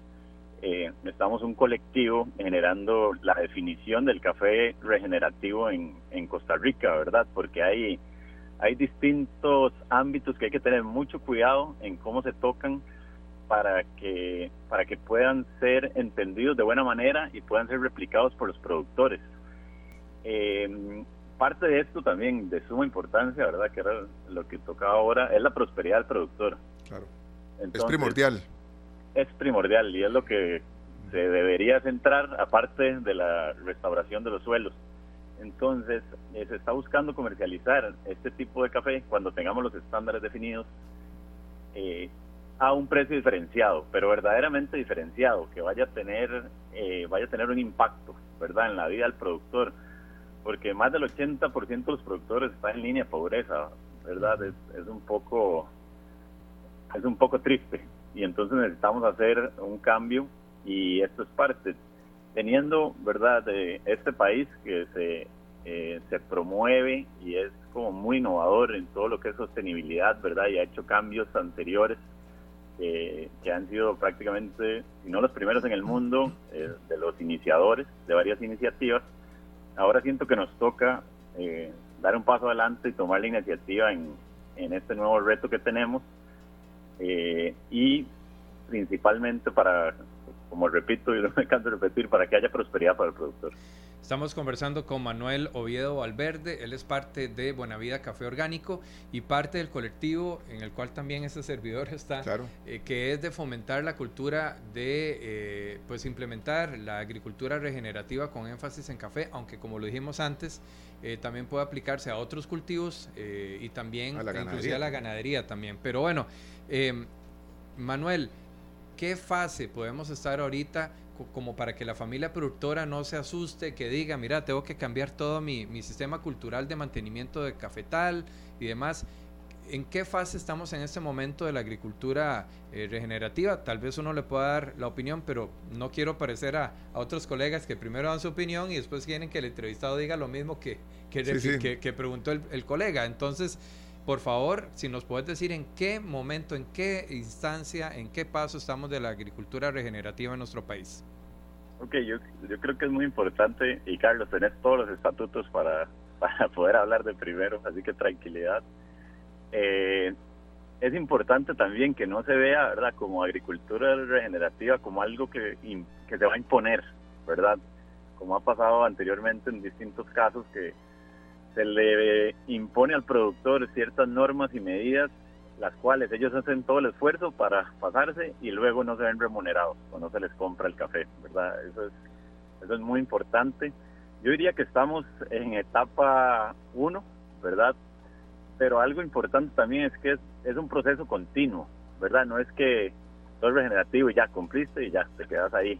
eh, estamos un colectivo generando la definición del café regenerativo en, en Costa Rica, ¿verdad? Porque hay, hay distintos ámbitos que hay que tener mucho cuidado en cómo se tocan para que, para que puedan ser entendidos de buena manera y puedan ser replicados por los productores. Eh, parte de esto también de suma importancia, ¿verdad? Que era lo que tocaba ahora, es la prosperidad del productor. Claro. es primordial. Es primordial y es lo que se debería centrar, aparte de la restauración de los suelos. Entonces, eh, se está buscando comercializar este tipo de café cuando tengamos los estándares definidos eh, a un precio diferenciado, pero verdaderamente diferenciado, que vaya a tener, eh, vaya a tener un impacto, ¿verdad?, en la vida del productor, porque más del 80% de los productores están en línea de pobreza, ¿verdad? Es, es un poco, es un poco triste, y entonces necesitamos hacer un cambio, y esto es parte, teniendo, ¿verdad?, de este país que se, eh, se promueve y es como muy innovador en todo lo que es sostenibilidad, ¿verdad?, y ha hecho cambios anteriores que han sido prácticamente, si no los primeros en el mundo, eh, de los iniciadores de varias iniciativas. Ahora siento que nos toca eh, dar un paso adelante y tomar la iniciativa en, en este nuevo reto que tenemos eh, y principalmente para, como repito y no me canso de repetir, para que haya prosperidad para el productor. Estamos conversando con Manuel Oviedo Valverde, él es parte de Buenavida Café Orgánico y parte del colectivo en el cual también este servidor está, eh, que es de fomentar la cultura de eh, pues implementar la agricultura regenerativa con énfasis en café, aunque como lo dijimos antes, eh, también puede aplicarse a otros cultivos y también inclusive a la ganadería también. Pero bueno, Manuel, ¿qué fase podemos estar ahorita como para que la familia productora no se asuste, que diga, mira, tengo que cambiar todo mi, sistema cultural de mantenimiento de cafetal y demás. ¿En qué fase estamos en este momento de la agricultura eh, regenerativa? Tal vez uno le pueda dar la opinión, pero no quiero parecer a, otros colegas que primero dan su opinión y después quieren que el entrevistado diga lo mismo que, que, preguntó el, el colega. Entonces, por favor, si nos puedes decir en qué momento, en qué instancia, en qué paso estamos de la agricultura regenerativa en nuestro país. Ok, yo, creo que es muy importante, y Carlos, tenés todos los estatutos para, para poder hablar de primero, así que tranquilidad. Eh, es importante también que no se vea, ¿verdad?, como agricultura regenerativa como algo que, que se va a imponer, ¿verdad? Como ha pasado anteriormente en distintos casos que se le impone al productor ciertas normas y medidas, las cuales ellos hacen todo el esfuerzo para pasarse y luego no se ven remunerados o no se les compra el café, ¿verdad? Eso es, eso es muy importante. Yo diría que estamos en etapa 1, ¿verdad? Pero algo importante también es que es, es un proceso continuo, ¿verdad? No es que todo regenerativo y ya cumpliste y ya te quedas ahí.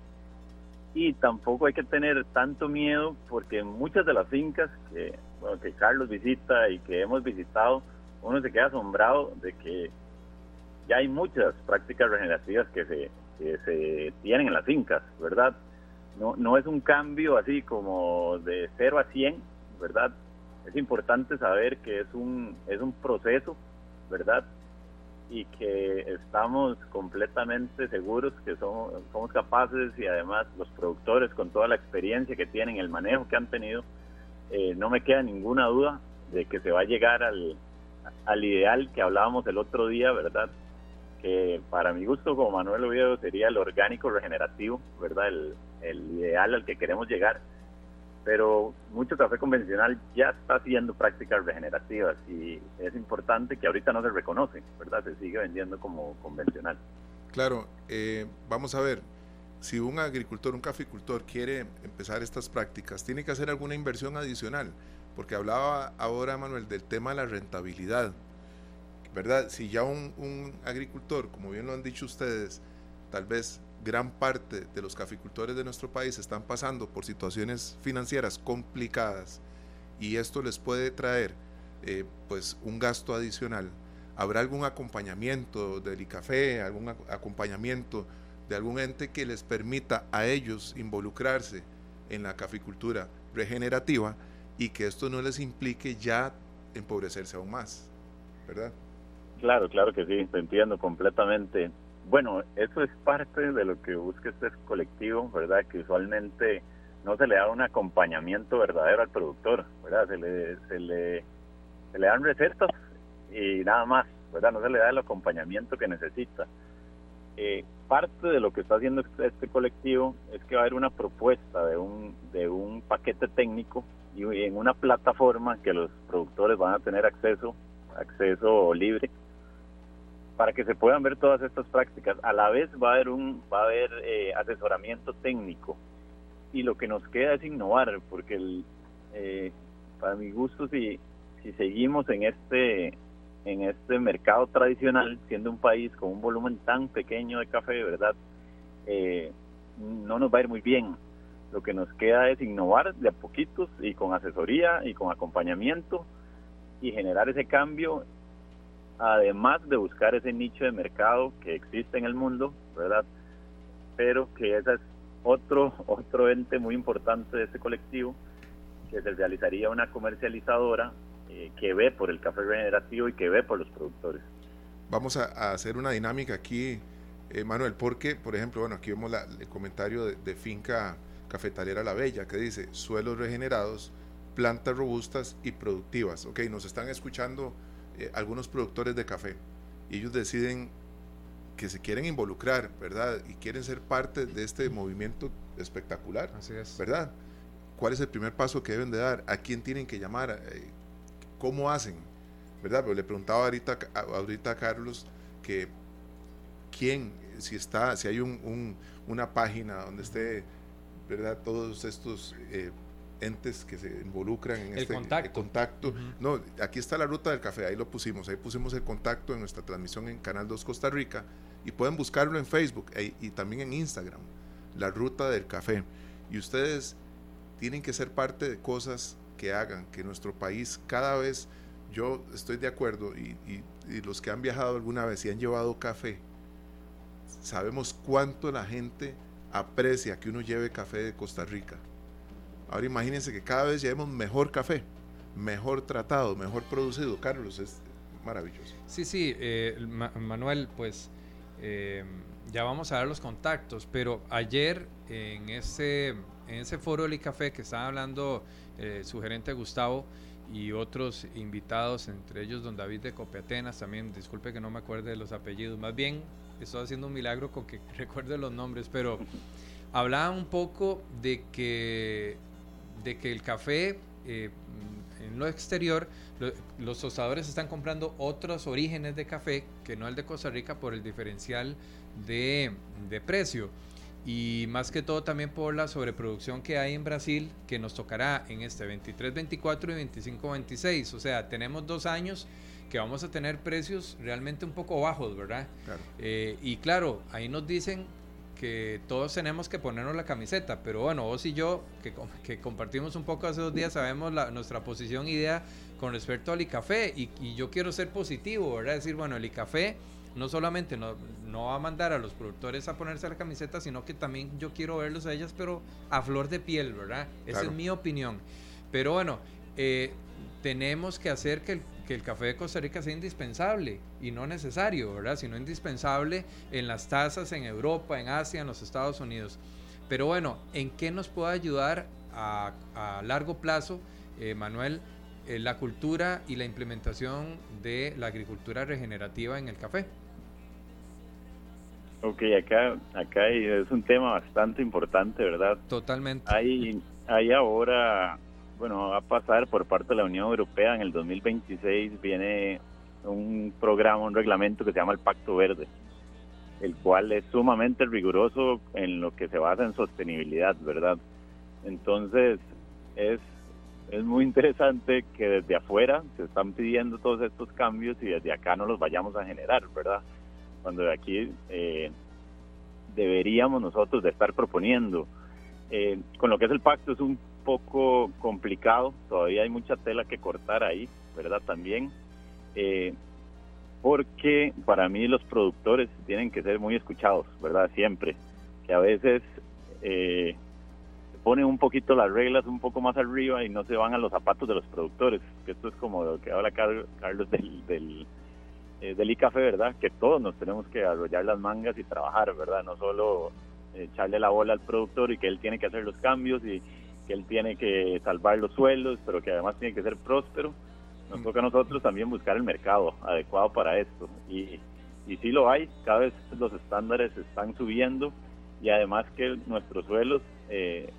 Y tampoco hay que tener tanto miedo porque muchas de las fincas que bueno, que Carlos visita y que hemos visitado, uno se queda asombrado de que ya hay muchas prácticas regenerativas que se, que se tienen en las fincas, ¿verdad? No, no es un cambio así como de 0 a 100, ¿verdad? Es importante saber que es un, es un proceso, ¿verdad? Y que estamos completamente seguros que somos, somos capaces y además los productores con toda la experiencia que tienen, el manejo que han tenido, eh, no me queda ninguna duda de que se va a llegar al, al ideal que hablábamos el otro día, ¿verdad? Que para mi gusto, como Manuel Oviedo, sería el orgánico regenerativo, ¿verdad? El, el ideal al que queremos llegar. Pero mucho café convencional ya está haciendo prácticas regenerativas y es importante que ahorita no se reconoce, ¿verdad? Se sigue vendiendo como convencional. Claro, eh, vamos a ver, si un agricultor, un caficultor quiere empezar estas prácticas, tiene que hacer alguna inversión adicional, porque hablaba ahora Manuel del tema de la rentabilidad, ¿verdad? Si ya un, agricultor, como bien lo han dicho ustedes, tal vez gran parte de los caficultores de nuestro país están pasando por situaciones financieras complicadas y esto les puede traer eh, pues un gasto adicional. ¿Habrá algún acompañamiento del ICAFE, algún acompañamiento de algún ente que les permita a ellos involucrarse en la caficultura regenerativa y que esto no les implique ya empobrecerse aún más, ¿verdad? Claro, claro que sí, te entiendo completamente. Bueno, eso es parte de lo que busca este colectivo, ¿verdad? Que usualmente no se le da un acompañamiento verdadero al productor, ¿verdad? Se le, se le, se le dan recetas y nada más, ¿verdad? No se le da el acompañamiento que necesita. Eh, parte de lo que está haciendo este, este, colectivo es que va a haber una propuesta de un, de un paquete técnico y en una plataforma que los productores van a tener acceso, acceso libre, para que se puedan ver todas estas prácticas. A la vez va a haber un, va a haber eh, asesoramiento técnico y lo que nos queda es innovar, porque el, eh, para mi gusto si, si seguimos en este en este mercado tradicional, siendo un país con un volumen tan pequeño de café, ¿verdad? Eh, no nos va a ir muy bien. Lo que nos queda es innovar de a poquitos y con asesoría y con acompañamiento y generar ese cambio, además de buscar ese nicho de mercado que existe en el mundo, ¿verdad? Pero que ese es otro, otro ente muy importante de este colectivo, que se realizaría una comercializadora eh, que ve por el café regenerativo y que ve por los productores. Vamos a, hacer una dinámica aquí, eh, Manuel, porque, por ejemplo, bueno, aquí vemos el comentario de, Finca Cafetalera La Bella, que dice, suelos regenerados, plantas robustas y productivas. Ok, nos están escuchando eh, algunos productores de café y ellos deciden que se quieren involucrar, ¿verdad? Y quieren ser parte de este movimiento espectacular, Así es. ¿verdad? ¿Cuál es el primer paso que deben de dar? ¿A quién tienen que llamar? Cómo hacen, ¿verdad? Pero le preguntaba ahorita, ahorita a Carlos que quién, si está, si hay un, una página donde esté, ¿verdad? Todos estos eh, entes que se involucran en este contacto. No, aquí está la ruta del café, ahí lo pusimos, ahí pusimos el contacto en nuestra transmisión en Canal 2 Costa Rica y pueden buscarlo en Facebook e, y también en Instagram, la ruta del café. Y ustedes tienen que ser parte de cosas que hagan que nuestro país cada vez, yo estoy de acuerdo, y, los que han viajado alguna vez y han llevado café, sabemos cuánto la gente aprecia que uno lleve café de Costa Rica. Ahora imagínense que cada vez llevemos mejor café, mejor tratado, mejor producido. Carlos, es maravilloso. Sí, sí, eh, Manuel, pues eh, ya vamos a dar los contactos, pero ayer en ese, en ese foro del café que estaba hablando eh, su gerente Gustavo y otros invitados, entre ellos don David de Copiatenas también, disculpe que no me acuerde de los apellidos, más bien estoy haciendo un milagro con que recuerde los nombres, pero hablaban un poco de que, de que el café eh, en lo exterior, los tostadores están comprando otros orígenes de café que no el de Costa Rica por el diferencial de, de precio y más que todo también por la sobreproducción que hay en Brasil, que nos tocará en este 23-24 y 25-26. O sea, tenemos dos años que vamos a tener precios realmente un poco bajos, ¿verdad? Eh, y claro, ahí nos dicen que todos tenemos que ponernos la camiseta, pero bueno, vos y yo, que, que compartimos un poco hace dos días, sabemos la, nuestra posición idea con respecto al ICAFE y, y yo quiero ser positivo, ¿verdad? Decir, bueno, el ICAFE no solamente no, no, va a mandar a los productores a ponerse la camiseta, sino que también yo quiero verlos a ellas, pero a flor de piel, ¿verdad? Esa es mi opinión. Pero bueno, eh, tenemos que hacer que el, que el, café de Costa Rica sea indispensable y no necesario, ¿verdad? Sino indispensable en las tasas en Europa, en Asia, en los Estados Unidos. Pero bueno, ¿en qué nos puede ayudar a, a largo plazo, eh, Manuel? Eh, la cultura y la implementación de la agricultura regenerativa en el café. Ok, acá, acá es un tema bastante importante, ¿verdad? Totalmente. Hay, hay ahora, bueno, va a pasar por parte de la Unión Europea en el 2026, viene un programa, un reglamento que se llama el Pacto Verde, el cual es sumamente riguroso en lo que se basa en sostenibilidad, ¿verdad? Entonces, es es muy interesante que desde afuera se están pidiendo todos estos cambios y desde acá no los vayamos a generar, ¿verdad? Cuando de aquí eh, deberíamos nosotros de estar proponiendo. Eh, con lo que es el pacto es un poco complicado, todavía hay mucha tela que cortar ahí, ¿verdad? También. Eh, porque para mí los productores tienen que ser muy escuchados, ¿verdad? Siempre, que a veces eh, ponen un poquito las reglas un poco más arriba y no se van a los zapatos de los productores, que esto es como lo que habla Carlos del, del, eh, del ICAFE, ¿verdad? Que todos nos tenemos que arrollar las mangas y trabajar, ¿verdad? No solo echarle la bola al productor y que él tiene que hacer los cambios y que él tiene que salvar los suelos, pero que además tiene que ser próspero. Nos mm. toca a nosotros también buscar el mercado adecuado para esto. Y, y sí lo hay, cada vez los estándares están subiendo y además que nuestros suelos eh,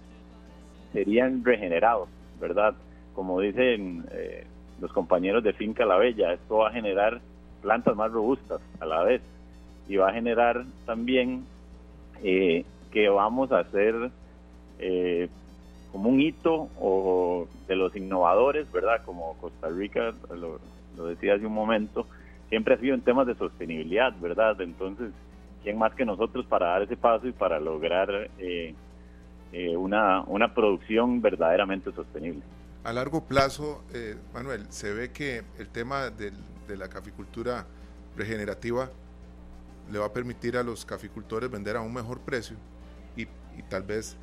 serían regenerados, ¿verdad? Como dicen eh, los compañeros de Finca La Bella, esto va a generar plantas más robustas a la vez y va a generar también eh, que vamos a hacer eh, como un hito o de los innovadores, ¿verdad? Como Costa Rica, lo, decía hace un momento, siempre ha sido en temas de sostenibilidad, ¿verdad? Entonces, ¿quién más que nosotros para dar ese paso y para lograr eh, una, una producción verdaderamente sostenible? A largo plazo, Manuel, se ve que el tema de la caficultura regenerativa le va a permitir a los caficultores vender a un mejor precio y, tal vez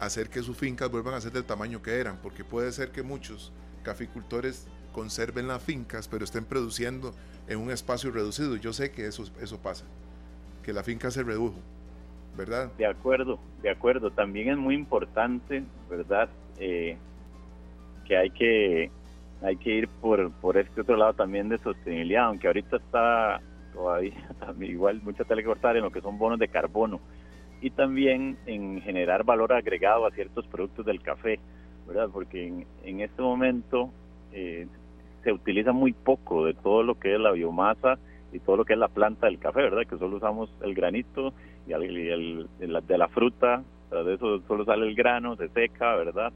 hacer que sus fincas vuelvan a ser del tamaño que eran, porque puede ser que muchos caficultores conserven las fincas, pero estén produciendo en un espacio reducido. Yo sé que eso, eso pasa, que la finca se redujo, ¿verdad? De acuerdo, de acuerdo. También es muy importante, ¿verdad? Eh, que hay que hay que ir por, por este otro lado también de sostenibilidad, aunque ahorita está todavía igual mucha tele cortar en lo que son bonos de carbono y también en generar valor agregado a ciertos productos del café, ¿verdad? Porque en, en este momento eh, se utiliza muy poco de todo lo que es la biomasa y todo lo que es la planta del café, ¿verdad? Que solo usamos el granito y el, de la fruta, de eso solo sale el grano, se seca, ¿verdad?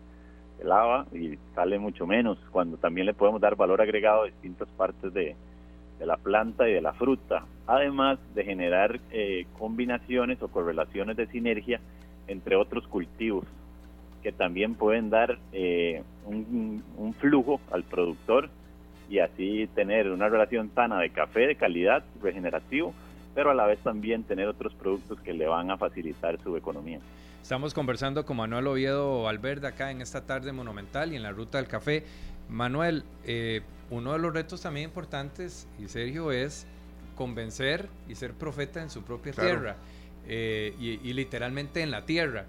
Se lava y sale mucho menos, cuando también le podemos dar valor agregado a distintas partes de, de la planta y de la fruta, además de generar eh, combinaciones o correlaciones de sinergia entre otros cultivos que también pueden dar eh, un, flujo al productor y así tener una relación sana de café de calidad, regenerativo, pero a la vez también tener otros productos que le van a facilitar su economía. Estamos conversando con Manuel Oviedo Valverde acá en esta tarde monumental y en la ruta del café. Manuel, eh, uno de los retos también importantes, y Sergio, es convencer y ser profeta en su propia tierra eh, y, literalmente en la tierra.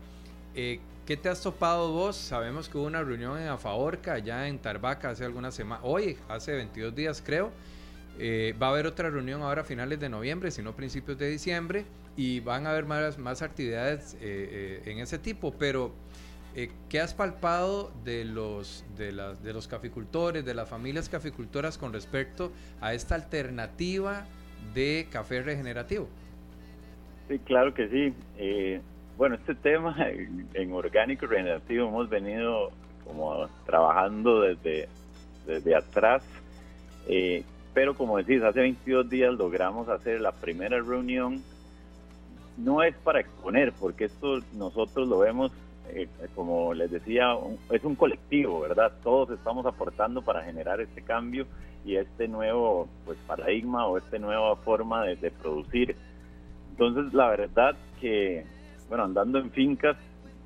Eh, ¿Qué te has topado vos? Sabemos que hubo una reunión en Afaorca, allá en Tarbaca, hace algunas semanas, hoy, hace 22 días creo. Eh, va a haber otra reunión ahora a finales de noviembre, si no principios de diciembre, y van a haber más, más actividades en ese tipo, pero eh, ¿qué has palpado de los, de, de los caficultores, de las familias caficultoras con respecto a esta alternativa de café regenerativo? Sí, claro que sí. Eh, bueno, este tema en, orgánico regenerativo hemos venido como trabajando desde, desde atrás, eh, pero como decís, hace 22 días logramos hacer la primera reunión. No es para exponer, porque esto nosotros lo vemos eh, como les decía, es un colectivo, ¿verdad? Todos estamos aportando para generar este cambio y este nuevo pues paradigma o esta nueva forma de, producir. Entonces, la verdad que, bueno, andando en fincas,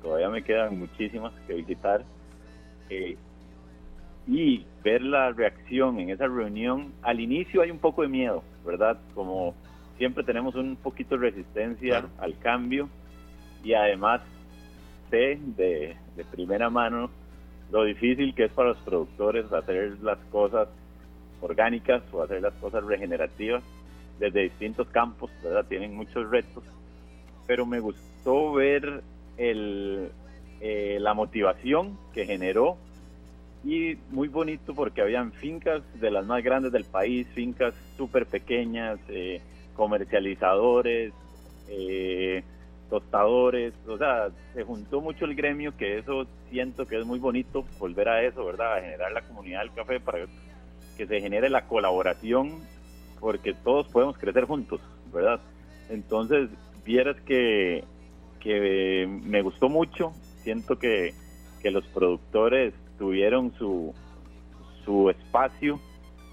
todavía me quedan muchísimas que visitar. Eh, y ver la reacción en esa reunión, al inicio hay un poco de miedo, ¿verdad? Como siempre tenemos un poquito de resistencia al cambio y además de, primera mano lo difícil que es para los productores hacer las cosas orgánicas o hacer las cosas regenerativas desde distintos campos, ¿verdad? Tienen muchos retos, pero me gustó ver el, eh, la motivación que generó y muy bonito porque habían fincas de las más grandes del país, fincas súper pequeñas, eh, comercializadores, eh, tostadores, o sea, se juntó mucho el gremio, que eso siento que es muy bonito volver a eso, ¿verdad? A generar la comunidad del café para que se genere la colaboración, porque todos podemos crecer juntos, ¿verdad? Entonces, vieras que, que me gustó mucho, siento que, que los productores tuvieron su, su espacio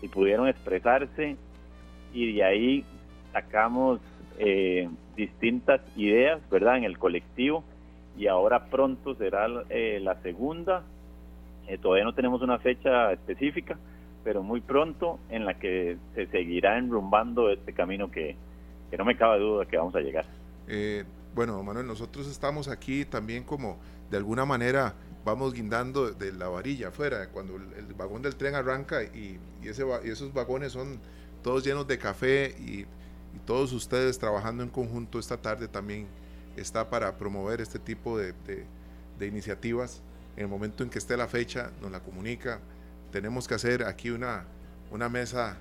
y pudieron expresarse y de ahí sacamos eh, distintas ideas, ¿verdad? En el colectivo y ahora pronto será eh, la segunda. Eh, todavía no tenemos una fecha específica, pero muy pronto en la que se seguirá enrumbando este camino que, no me cabe duda que vamos a llegar. bueno, Manuel, nosotros estamos aquí también como de alguna manera vamos guindando de la varilla afuera, cuando el, vagón del tren arranca y, ese, y esos vagones son todos llenos de café y, todos ustedes trabajando en conjunto esta tarde también está para promover este tipo de, iniciativas. En el momento en que esté la fecha, nos la comunica. Tenemos que hacer aquí una, una mesa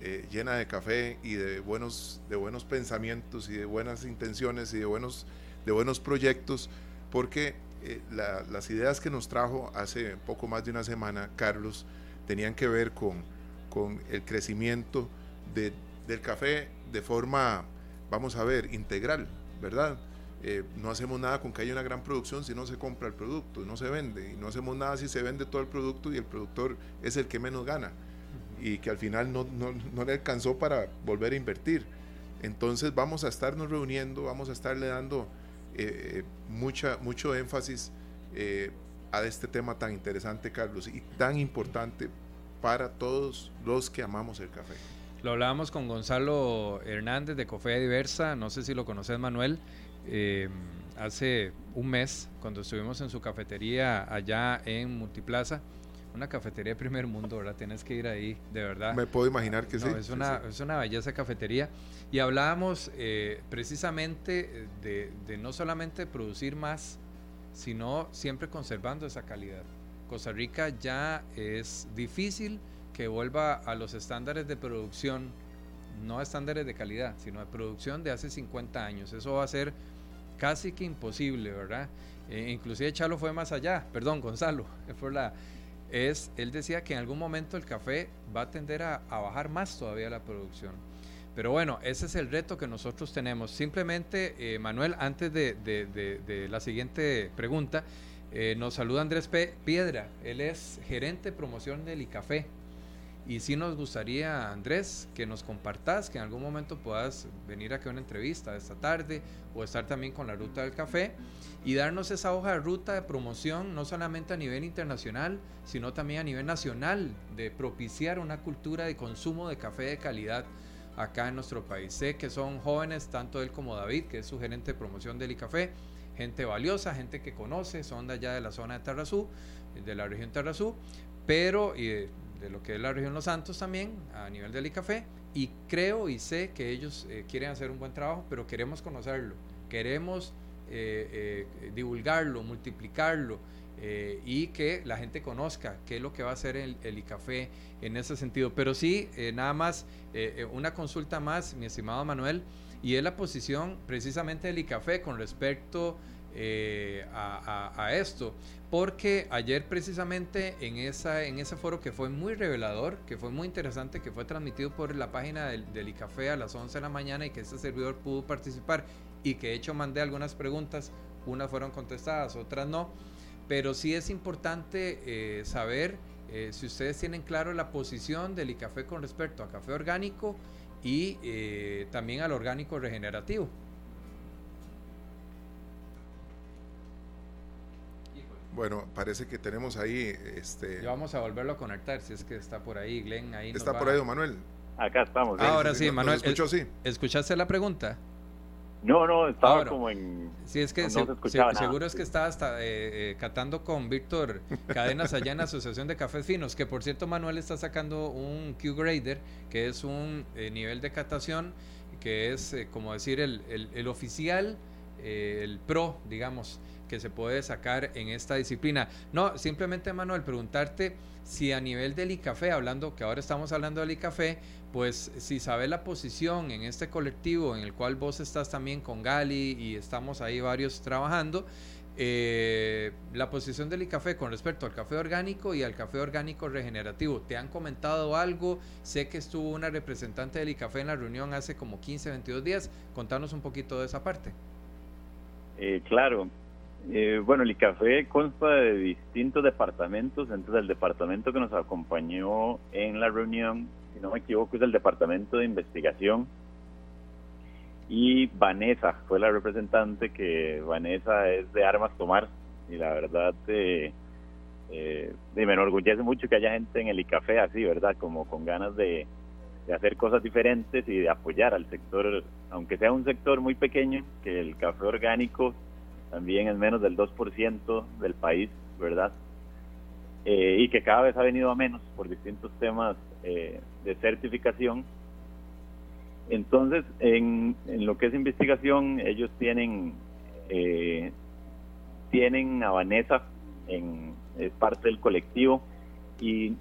eh, llena de café y de buenos, de buenos pensamientos y de buenas intenciones y de buenos, de buenos proyectos, porque eh, las ideas que nos trajo hace poco más de una semana, Carlos, tenían que ver con, con el crecimiento de, del café de forma, vamos a ver, integral, ¿verdad? Eh, no hacemos nada con que haya una gran producción si no se compra el producto, no se vende. Y no hacemos nada si se vende todo el producto y el productor es el que menos gana y que al final no, no, no le alcanzó para volver a invertir. Entonces vamos a estarnos reuniendo, vamos a estarle dando eh, mucha, mucho énfasis eh, a este tema tan interesante, Carlos, y tan importante para todos los que amamos el café. Lo hablábamos con Gonzalo Hernández de Cofea Diversa, no sé si lo conoces Manuel, eh, hace un mes cuando estuvimos en su cafetería allá en Multiplaza, una cafetería de primer mundo, ¿verdad? Tienes que ir ahí, de verdad. Me puedo imaginar que sí. Es una, es una belleza cafetería. Y hablábamos eh, precisamente de, de, no solamente producir más, sino siempre conservando esa calidad. Costa Rica ya es difícil que vuelva a los estándares de producción, no estándares de calidad, sino de producción de hace 50 años. Eso va a ser casi que imposible, ¿verdad? Eh, inclusive Chalo fue más allá, perdón, Gonzalo, fue la, es, él decía que en algún momento el café va a tender a, bajar más todavía la producción. Pero bueno, ese es el reto que nosotros tenemos. Simplemente, eh, Manuel, antes de, la siguiente pregunta, eh, nos saluda Andrés P. Piedra. Él es gerente de promoción del ICAFé. Y sí nos gustaría, Andrés, que nos compartas, que en algún momento puedas venir aquí a una entrevista esta tarde o estar también con la ruta del café y darnos esa hoja de ruta de promoción, no solamente a nivel internacional, sino también a nivel nacional, de propiciar una cultura de consumo de café de calidad acá en nuestro país. Sé que son jóvenes, tanto él como David, que es su gerente de promoción del ICAFé, gente valiosa, gente que conoce, son de allá de la zona de Tarrazú, de la región Tarrazú, pero y de lo que es la región Los Santos también, a nivel del ICAFé, y creo y sé que ellos eh, quieren hacer un buen trabajo, pero queremos conocerlo, queremos eh, eh, divulgarlo, multiplicarlo, y que la gente conozca qué es lo que va a hacer el, el ICAFé en ese sentido. Pero sí, nada más, una consulta más, mi estimado Manuel, y es la posición precisamente del ICAFé con respecto a, esto porque ayer precisamente en, esa, en ese foro que fue muy revelador, que fue muy interesante, que fue transmitido por la página del, del ICAFE a las 11 de la mañana y que este servidor pudo participar y que de hecho mandé algunas preguntas, unas fueron contestadas, otras no, pero sí es importante eh, saber eh, si ustedes tienen claro la posición del ICAFE con respecto a café orgánico y eh, también al orgánico regenerativo. Bueno, parece que tenemos ahí. Este... vamos a volverlo a conectar si es que está por ahí, Glenn. Ahí está por ahí, don Manuel. Acá estamos. Ahora sí, Manuel. Escuchó, sí. ¿Escuchaste la pregunta? No, no, estaba como en. Sí, es que seguro es que estaba hasta, eh, eh, catando con Víctor Cadenas allá en la Asociación de Cafés Finos, que por cierto Manuel está sacando un Q-Grader, que es un eh, nivel de catación, que es como decir el, el, el oficial, el pro, digamos, que se puede sacar en esta disciplina. No, simplemente Manuel, preguntarte si a nivel del ICAFE, hablando que ahora estamos hablando del ICAFE, pues si sabes la posición en este colectivo en el cual vos estás también con Gali y estamos ahí varios trabajando, eh, la posición del ICAFE con respecto al café orgánico y al café orgánico regenerativo. ¿Te han comentado algo? Sé que estuvo una representante del ICAFE en la reunión hace como 15, 22 días. Contanos un poquito de esa parte. Eh, claro, eh, bueno, el ICAFE consta de distintos departamentos. Entonces, el departamento que nos acompañó en la reunión si no me equivoco, es el Departamento de Investigación. Y Vanessa fue la representante, que Vanessa es de Armas Tomar. Y la verdad, eh, eh, me enorgullece mucho que haya gente en el ICAFE así, ¿verdad? Como con ganas de, de hacer cosas diferentes y de apoyar al sector, aunque sea un sector muy pequeño, que el café orgánico también es menos del 2% del país, ¿verdad? Eh, y que cada vez ha venido a menos por distintos temas eh, de certificación. Entonces, en, en, lo que es investigación, ellos tienen eh, tienen a Vanessa, en, es parte del colectivo, y,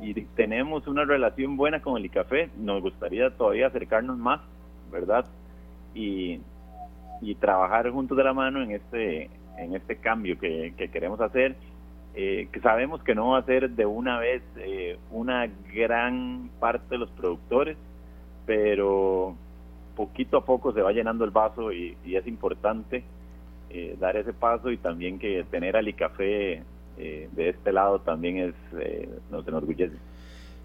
y, tenemos una relación buena con el ICAFE. Nos gustaría todavía acercarnos más, ¿verdad? Y, y trabajar juntos de la mano en este, en este cambio que, que queremos hacer. Eh, que sabemos que no va a ser de una vez eh, una gran parte de los productores, pero poquito a poco se va llenando el vaso y, es importante eh, dar ese paso y también que tener al ICAFE de este lado también es nos enorgullece.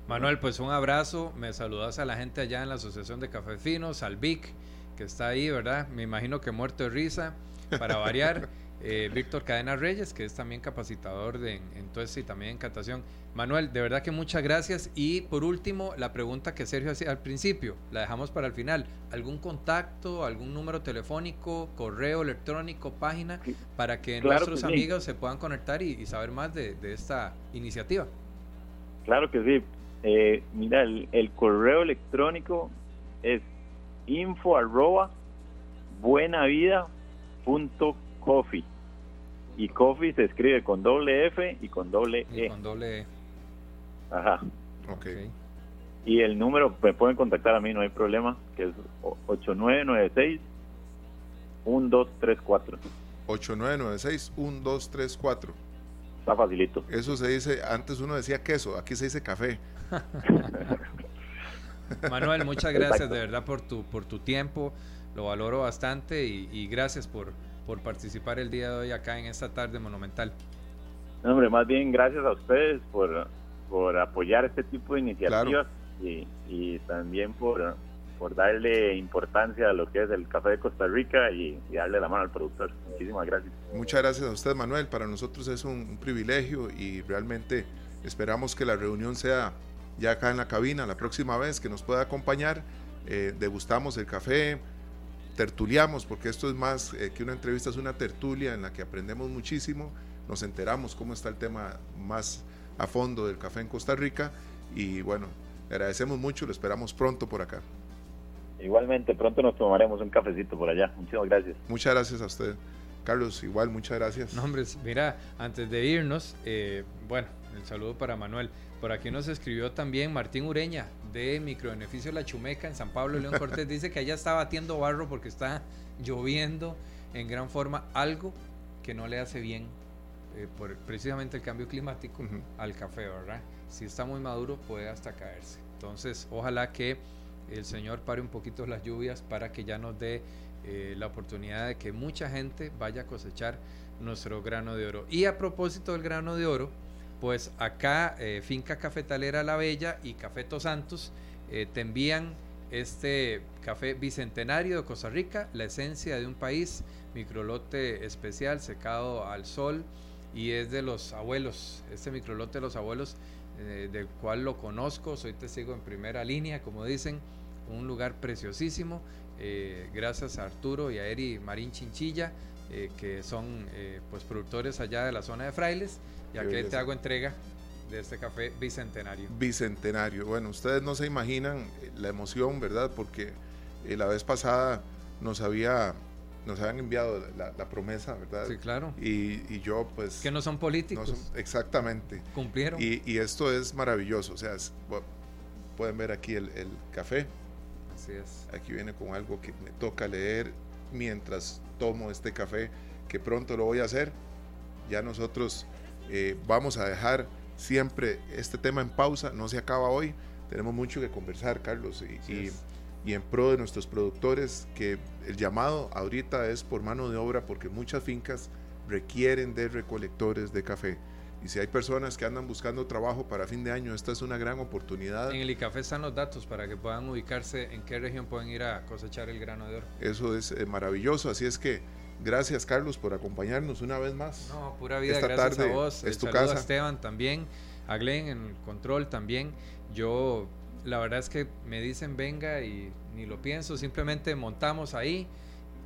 Manuel, pues un abrazo, me saludas a la gente allá en la Asociación de Café Finos, al Vic, que está ahí, ¿verdad? Me imagino que muerto de risa, para variar. Eh, Víctor Cadena Reyes, que es también capacitador de, en, y también en cantación. Manuel, de verdad que muchas gracias. Y por último, la pregunta que Sergio hacía al principio, la dejamos para el final. ¿Algún contacto, algún número telefónico, correo electrónico, página, para que nuestros amigos se puedan conectar y, saber más de, esta iniciativa? Claro que sí. Eh, mira, el, el, correo electrónico es info arroba buenavida.coffee y coffee se escribe con doble F y con doble E. con doble E. Ajá. Ok. Y el número, me pueden contactar a mí, no hay problema, que es 8996 1234. 8996 1234. Está facilito. Eso se dice, antes uno decía queso, aquí se dice café. Manuel, muchas gracias de verdad por tu, por tu tiempo, lo valoro bastante y gracias por, por participar el día de hoy acá en esta tarde monumental. hombre, más bien gracias a ustedes por, por apoyar este tipo de iniciativas y, y, también por, por darle importancia a lo que es el café de Costa Rica y, darle la mano al productor. Muchísimas gracias. Muchas gracias a usted, Manuel. Para nosotros es un, privilegio y realmente esperamos que la reunión sea ya acá en la cabina la próxima vez que nos pueda acompañar. Eh, degustamos el café, tertuliamos, porque esto es más eh, que una entrevista, es una tertulia en la que aprendemos muchísimo, nos enteramos cómo está el tema más a fondo del café en Costa Rica y bueno, agradecemos mucho, lo esperamos pronto por acá. Igualmente, pronto nos tomaremos un cafecito por allá. Muchas gracias. Muchas gracias a usted. Carlos, igual, muchas gracias. No, hombre, mira, antes de irnos, eh, bueno, el saludo para Manuel. Por aquí nos escribió también Martín Ureña de Microbeneficio La Chumeca en San Pablo León Cortés. Dice que allá está batiendo barro porque está lloviendo en gran forma, algo que no le hace bien eh, por precisamente el cambio climático al café, ¿verdad? Si está muy maduro puede hasta caerse. Entonces, ojalá que el Señor pare un poquito las lluvias para que ya nos dé eh, la oportunidad de que mucha gente vaya a cosechar nuestro grano de oro. Y a propósito del grano de oro, pues acá eh, Finca Cafetalera La Bella y Cafeto Santos eh, te envían este café bicentenario de Costa Rica, la esencia de un país, microlote especial secado al sol y es de los abuelos, este microlote de los abuelos eh, del cual lo conozco, soy testigo en primera línea, como dicen, un lugar preciosísimo, gracias a Arturo y a Eri Marín Chinchilla, que son pues productores allá de la zona de Frailes ya que te hago entrega de este café bicentenario. Bicentenario. Bueno, ustedes no se imaginan eh, la emoción, ¿verdad? Porque eh, la vez pasada nos había nos habían enviado la, promesa, ¿verdad? Sí, claro. Y, yo, pues... Que no son políticos. exactamente. Cumplieron. Y, esto es maravilloso. O sea, pueden ver aquí el, el, café. Así es. Aquí viene con algo que me toca leer mientras tomo este café, que pronto lo voy a hacer. Ya nosotros eh, vamos a dejar siempre este tema en pausa, no se acaba hoy, tenemos mucho que conversar, Carlos, y, y, en pro de nuestros productores, que el llamado ahorita es por mano de obra, porque muchas fincas requieren de recolectores de café. Y si hay personas que andan buscando trabajo para fin de año, esta es una gran oportunidad. En el ICAFE están los datos para que puedan ubicarse en qué región pueden ir a cosechar el grano de oro. Eso es eh, maravilloso, así es que gracias Carlos por acompañarnos una vez más. No, pura vida, gracias a vos. Es tu casa. a Esteban también, a Glenn en control también. Yo, la verdad es que me dicen venga y ni lo pienso, simplemente montamos ahí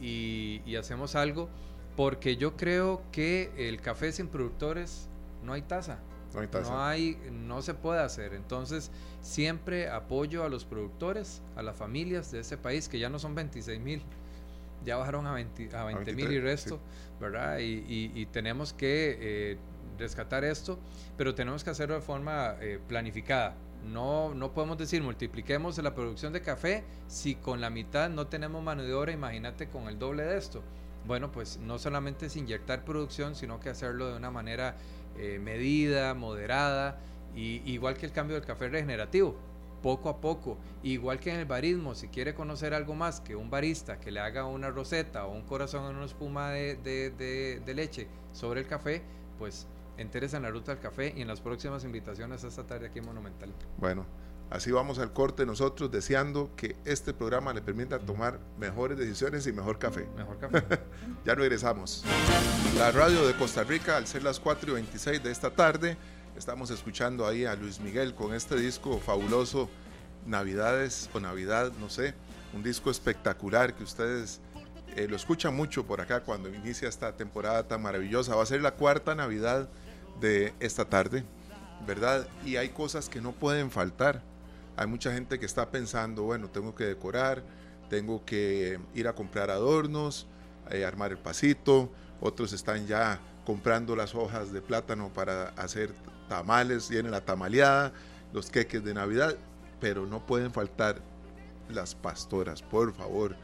y, y hacemos algo, porque yo creo que el café sin productores no hay tasa. No hay tasa. No, hay, no se puede hacer. Entonces, siempre apoyo a los productores, a las familias de ese país, que ya no son 26 mil, ya bajaron a 20 mil y resto, ¿verdad? Y, tenemos que eh, rescatar esto, pero tenemos que hacerlo de forma eh, planificada. No, no podemos decir multipliquemos la producción de café si con la mitad no tenemos mano de obra, imagínate con el doble de esto. Bueno, pues no solamente es inyectar producción, sino que hacerlo de una manera eh, medida, moderada, y, igual que el cambio del café regenerativo, poco a poco, igual que en el barismo, si quiere conocer algo más que un barista que le haga una roseta o un corazón en una espuma de, de, leche sobre el café, pues entérese en la ruta del café y en las próximas invitaciones esta tarde aquí en Monumental. Bueno, Así vamos al corte nosotros deseando que este programa le permita tomar mejores decisiones y mejor café. Mejor café. ya regresamos. La radio de Costa Rica, al ser las 4 y 26 de esta tarde, estamos escuchando ahí a Luis Miguel con este disco fabuloso, Navidades o Navidad, no sé, un disco espectacular que ustedes eh, lo escuchan mucho por acá cuando inicia esta temporada tan maravillosa. Va a ser la cuarta Navidad de esta tarde, ¿verdad? Y hay cosas que no pueden faltar hay mucha gente que está pensando, bueno, tengo que decorar, tengo que ir a comprar adornos, eh, armar el pasito, otros están ya comprando las hojas de plátano para hacer tamales, viene la tamaleada, los queques de Navidad, pero no pueden faltar las pastoras, por favor.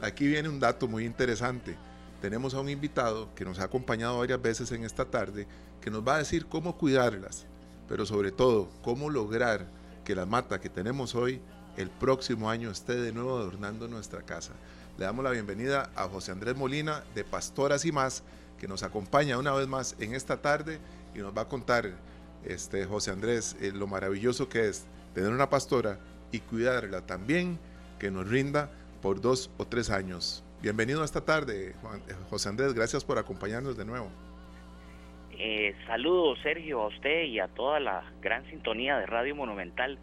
Aquí viene un dato muy interesante. Tenemos a un invitado que nos ha acompañado varias veces en esta tarde, que nos va a decir cómo cuidarlas, pero sobre todo cómo lograr que la mata que tenemos hoy el próximo año esté de nuevo adornando nuestra casa. Le damos la bienvenida a José Andrés Molina de Pastoras y más, que nos acompaña una vez más en esta tarde y nos va a contar, este, José Andrés, eh, lo maravilloso que es tener una pastora y cuidarla también, que nos rinda por dos o tres años. Bienvenido a esta tarde, eh, José Andrés, gracias por acompañarnos de nuevo. Eh, saludos Sergio a usted y a toda la gran sintonía de Radio Monumental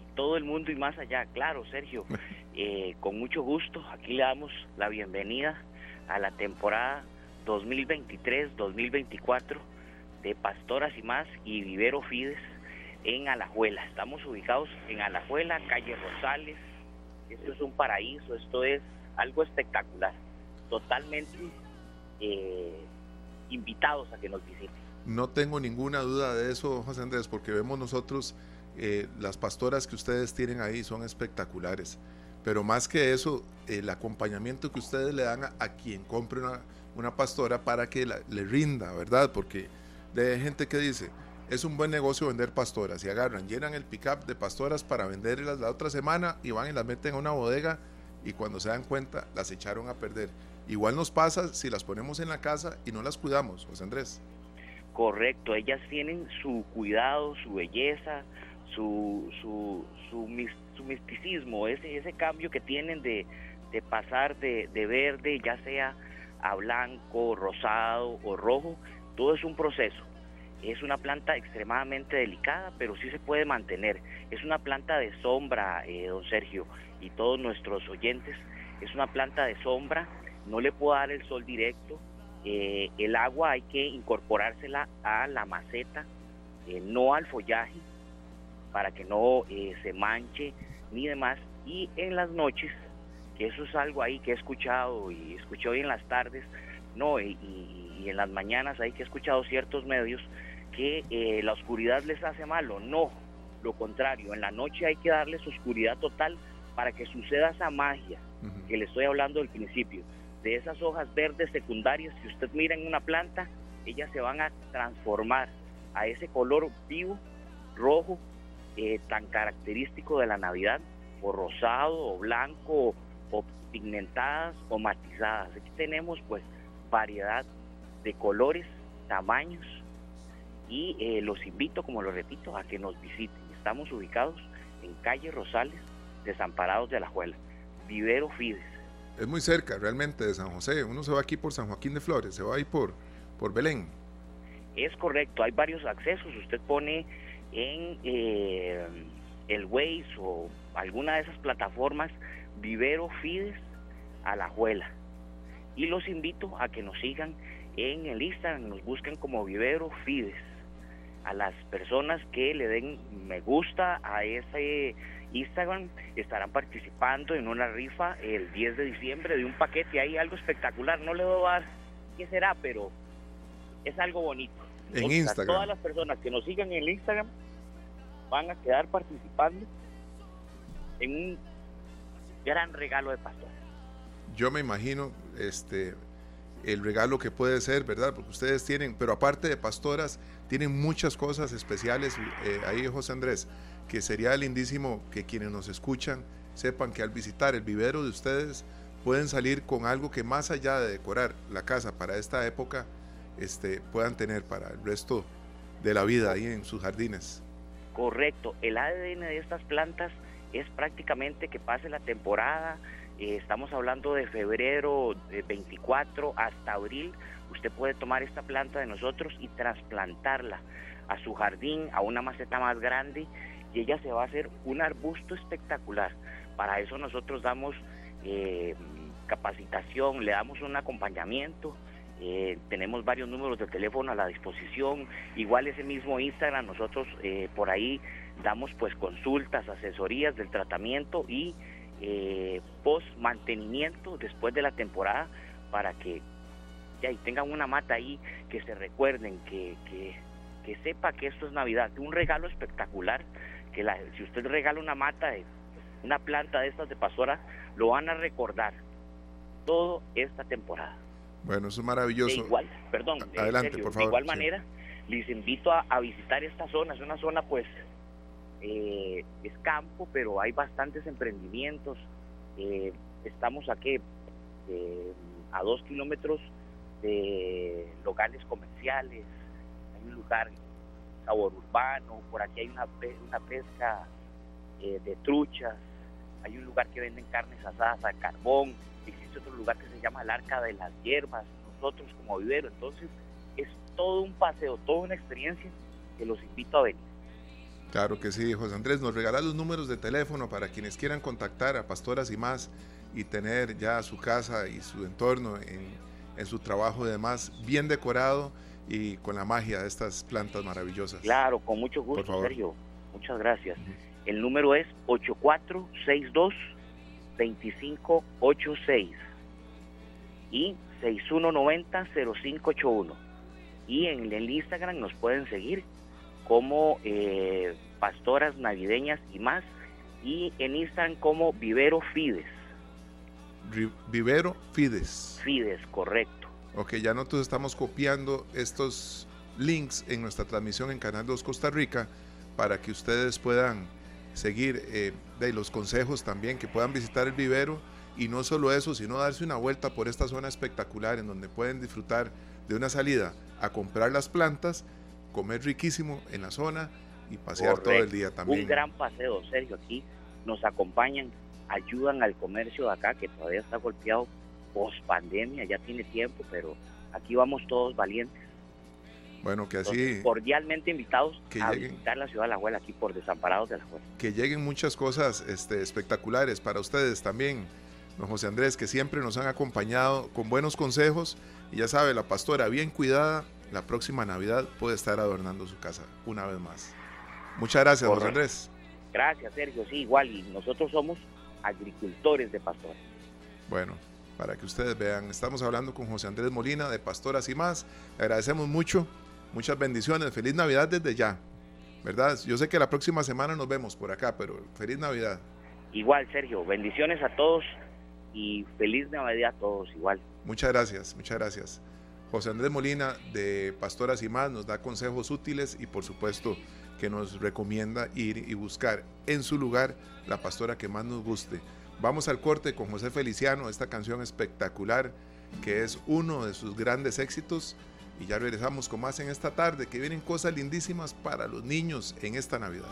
y todo el mundo y más allá. Claro, Sergio, eh, con mucho gusto aquí le damos la bienvenida a la temporada 2023-2024 de Pastoras y más y Vivero Fides en Alajuela. Estamos ubicados en Alajuela, calle Rosales. Esto es un paraíso, esto es algo espectacular, totalmente eh, invitados a que nos visiten. No tengo ninguna duda de eso, José Andrés, porque vemos nosotros eh, las pastoras que ustedes tienen ahí son espectaculares. Pero más que eso, el acompañamiento que ustedes le dan a, quien compre una, pastora para que le rinda, ¿verdad? Porque hay gente que dice, es un buen negocio vender pastoras y agarran, llenan el pickup de pastoras para venderlas la otra semana y van y las meten a una bodega y cuando se dan cuenta las echaron a perder. Igual nos pasa si las ponemos en la casa y no las cuidamos, José Andrés. Correcto, ellas tienen su cuidado, su belleza, su, su, su, misticismo, ese, ese cambio que tienen de, pasar de, de verde, ya sea a blanco, rosado o rojo, todo es un proceso. Es una planta extremadamente delicada, pero sí se puede mantener. Es una planta de sombra, eh, don Sergio, y todos nuestros oyentes. Es una planta de sombra no le puedo dar el sol directo, eh, el agua hay que incorporársela a la maceta, eh, no al follaje, para que no eh, se manche ni demás. Y en las noches, que eso es algo ahí que he escuchado y escuché hoy en las tardes, no, y, en las mañanas hay que he escuchado ciertos medios que la oscuridad les hace malo. No, lo contrario, en la noche hay que darles oscuridad total para que suceda esa magia que le estoy hablando al principio de esas hojas verdes secundarias, si usted mira en una planta, ellas se van a transformar a ese color vivo, rojo, eh, tan característico de la Navidad, o rosado, o blanco, o, pigmentadas, o matizadas. Aquí tenemos pues variedad de colores, tamaños, y eh, los invito, como lo repito, a que nos visiten. Estamos ubicados en calle Rosales, Desamparados de la Juela, Vivero Fides. Es muy cerca realmente de San José. Uno se va aquí por San Joaquín de Flores, se va ahí por, por Belén. Es correcto, hay varios accesos. Usted pone en eh, el Waze o alguna de esas plataformas Vivero Fides a la Juela. Y los invito a que nos sigan en el Instagram, nos busquen como Vivero Fides. A las personas que le den me gusta a ese Instagram estarán participando en una rifa el 10 de diciembre de un paquete. Hay algo espectacular, no le voy a dar qué será, pero es algo bonito. En Instagram. Todas las personas que nos sigan en el Instagram van a quedar participando en un gran regalo de pastor. Yo me imagino este el regalo que puede ser, ¿verdad? Porque ustedes tienen, pero aparte de pastoras, tienen muchas cosas especiales eh, ahí, José Andrés, que sería lindísimo que quienes nos escuchan sepan que al visitar el vivero de ustedes pueden salir con algo que más allá de decorar la casa para esta época, este, puedan tener para el resto de la vida ahí en sus jardines. Correcto, el ADN de estas plantas es prácticamente que pase la temporada, eh, estamos hablando de febrero de 24 hasta abril, usted puede tomar esta planta de nosotros y trasplantarla a su jardín, a una maceta más grande ella se va a hacer un arbusto espectacular. Para eso nosotros damos eh, capacitación, le damos un acompañamiento, eh, tenemos varios números de teléfono a la disposición, igual ese mismo Instagram, nosotros por ahí damos pues consultas, asesorías del tratamiento y eh, post mantenimiento después de la temporada para que ya tengan una mata ahí, que se recuerden, que, que sepa que esto es Navidad, un regalo espectacular, que la, si usted regala una mata de una planta de estas de pastora, lo van a recordar toda esta temporada. Bueno, eso es maravilloso. igual, perdón, adelante, por favor. De igual manera, les invito a, a, visitar esta zona, es una zona pues eh, es campo, pero hay bastantes emprendimientos. Eh, estamos aquí eh, a dos kilómetros de locales comerciales, hay un lugar sabor urbano, por aquí hay una, una pesca de truchas, hay un lugar que venden carnes asadas a carbón, existe otro lugar que se llama el Arca de las Hierbas, nosotros como vivero, entonces es todo un paseo, toda una experiencia que los invito a venir. Claro que sí, José Andrés. Nos regala los números de teléfono para quienes quieran contactar a Pastoras y más y tener ya su casa y su entorno en, su trabajo y demás bien decorado y con la magia de estas plantas maravillosas. Claro, con mucho gusto, Sergio. Muchas gracias. El número es 8462-2586 y 6190-0581. Y en el Instagram nos pueden seguir como eh, Pastoras Navideñas y más, y en Instagram como Vivero Fides. Vivero Fides. Fides, correcto. Ok, ya nosotros estamos copiando estos links en nuestra transmisión en Canal 2 Costa Rica para que ustedes puedan seguir eh, de los consejos también, que puedan visitar el vivero y no solo eso, sino darse una vuelta por esta zona espectacular en donde pueden disfrutar de una salida a comprar las plantas comer riquísimo en la zona y pasear todo el día también. Un gran paseo, Sergio, aquí nos acompañan, ayudan al comercio de acá que todavía está golpeado post pandemia, ya tiene tiempo, pero aquí vamos todos valientes. Bueno, que así. cordialmente invitados a visitar la ciudad de La Abuela, aquí por Desamparados de La Abuela. Que lleguen muchas cosas este, espectaculares para ustedes también, don José Andrés, que siempre nos han acompañado con buenos consejos. Y ya sabe, la pastora bien cuidada, la próxima Navidad puede estar adornando su casa una vez más. Muchas gracias, José Andrés. Gracias, Sergio. Sí, igual. Y nosotros somos agricultores de pastores. Bueno, para que ustedes vean, estamos hablando con José Andrés Molina de Pastoras y más. Le agradecemos mucho. Muchas bendiciones. Feliz Navidad desde ya. ¿Verdad? Yo sé que la próxima semana nos vemos por acá, pero feliz Navidad. Igual, Sergio. Bendiciones a todos y feliz Navidad a todos igual. Muchas gracias, muchas gracias. José Andrés Molina de Pastoras y más nos da consejos útiles y por supuesto que nos recomienda ir y buscar en su lugar la pastora que más nos guste. Vamos al corte con José Feliciano, esta canción espectacular que es uno de sus grandes éxitos y ya regresamos con más en esta tarde, que vienen cosas lindísimas para los niños en esta Navidad.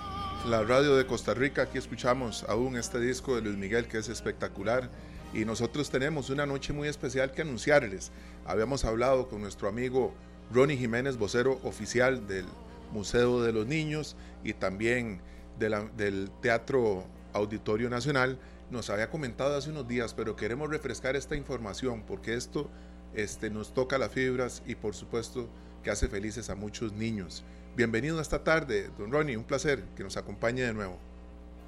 La radio de Costa Rica, aquí escuchamos aún este disco de Luis Miguel que es espectacular y nosotros tenemos una noche muy especial que anunciarles. Habíamos hablado con nuestro amigo Ronnie Jiménez, vocero oficial del Museo de los Niños y también del Teatro Auditorio Nacional. Nos había comentado hace unos días, pero queremos refrescar esta información porque esto este, nos toca las fibras y por supuesto que hace felices a muchos niños. Bienvenido a esta tarde, don Ronnie, un placer que nos acompañe de nuevo.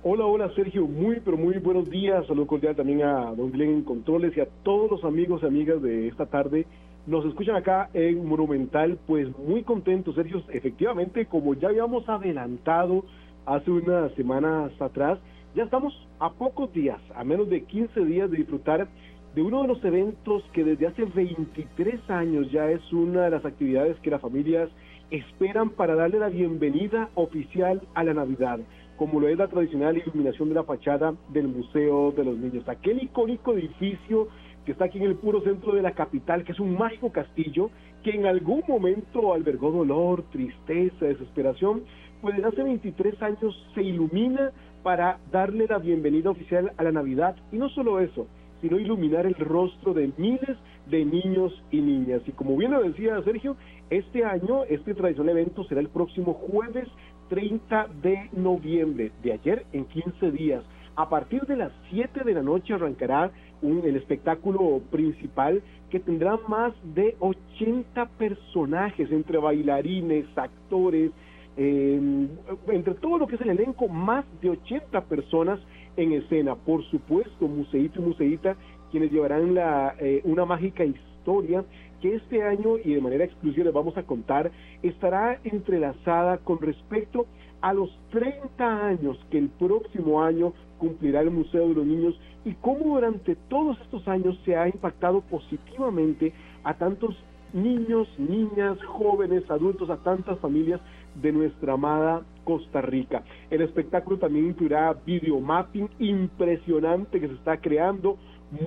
Hola, hola Sergio, muy pero muy buenos días. Saludo cordial también a don Glenn Controles y a todos los amigos y amigas de esta tarde. Nos escuchan acá en Monumental, pues muy contentos, Sergio. Efectivamente, como ya habíamos adelantado hace unas semanas atrás, ya estamos a pocos días, a menos de 15 días de disfrutar de uno de los eventos que desde hace 23 años ya es una de las actividades que las familias esperan para darle la bienvenida oficial a la Navidad, como lo es la tradicional iluminación de la fachada del Museo de los Niños, aquel icónico edificio que está aquí en el puro centro de la capital, que es un mágico castillo que en algún momento albergó dolor, tristeza, desesperación, pues desde hace 23 años se ilumina para darle la bienvenida oficial a la Navidad. Y no solo eso, sino iluminar el rostro de miles de niños y niñas. Y como bien lo decía Sergio, este año este tradicional evento será el próximo jueves 30 de noviembre, de ayer en 15 días. A partir de las 7 de la noche arrancará un, el espectáculo principal que tendrá más de 80 personajes entre bailarines, actores, eh, entre todo lo que es el elenco, más de 80 personas en escena. Por supuesto, Museito y Museita, quienes llevarán la, eh, una mágica historia que este año y de manera exclusiva les vamos a contar, estará entrelazada con respecto a los 30 años que el próximo año cumplirá el Museo de los Niños y cómo durante todos estos años se ha impactado positivamente a tantos niños, niñas, jóvenes, adultos, a tantas familias de nuestra amada Costa Rica. El espectáculo también incluirá videomapping impresionante que se está creando,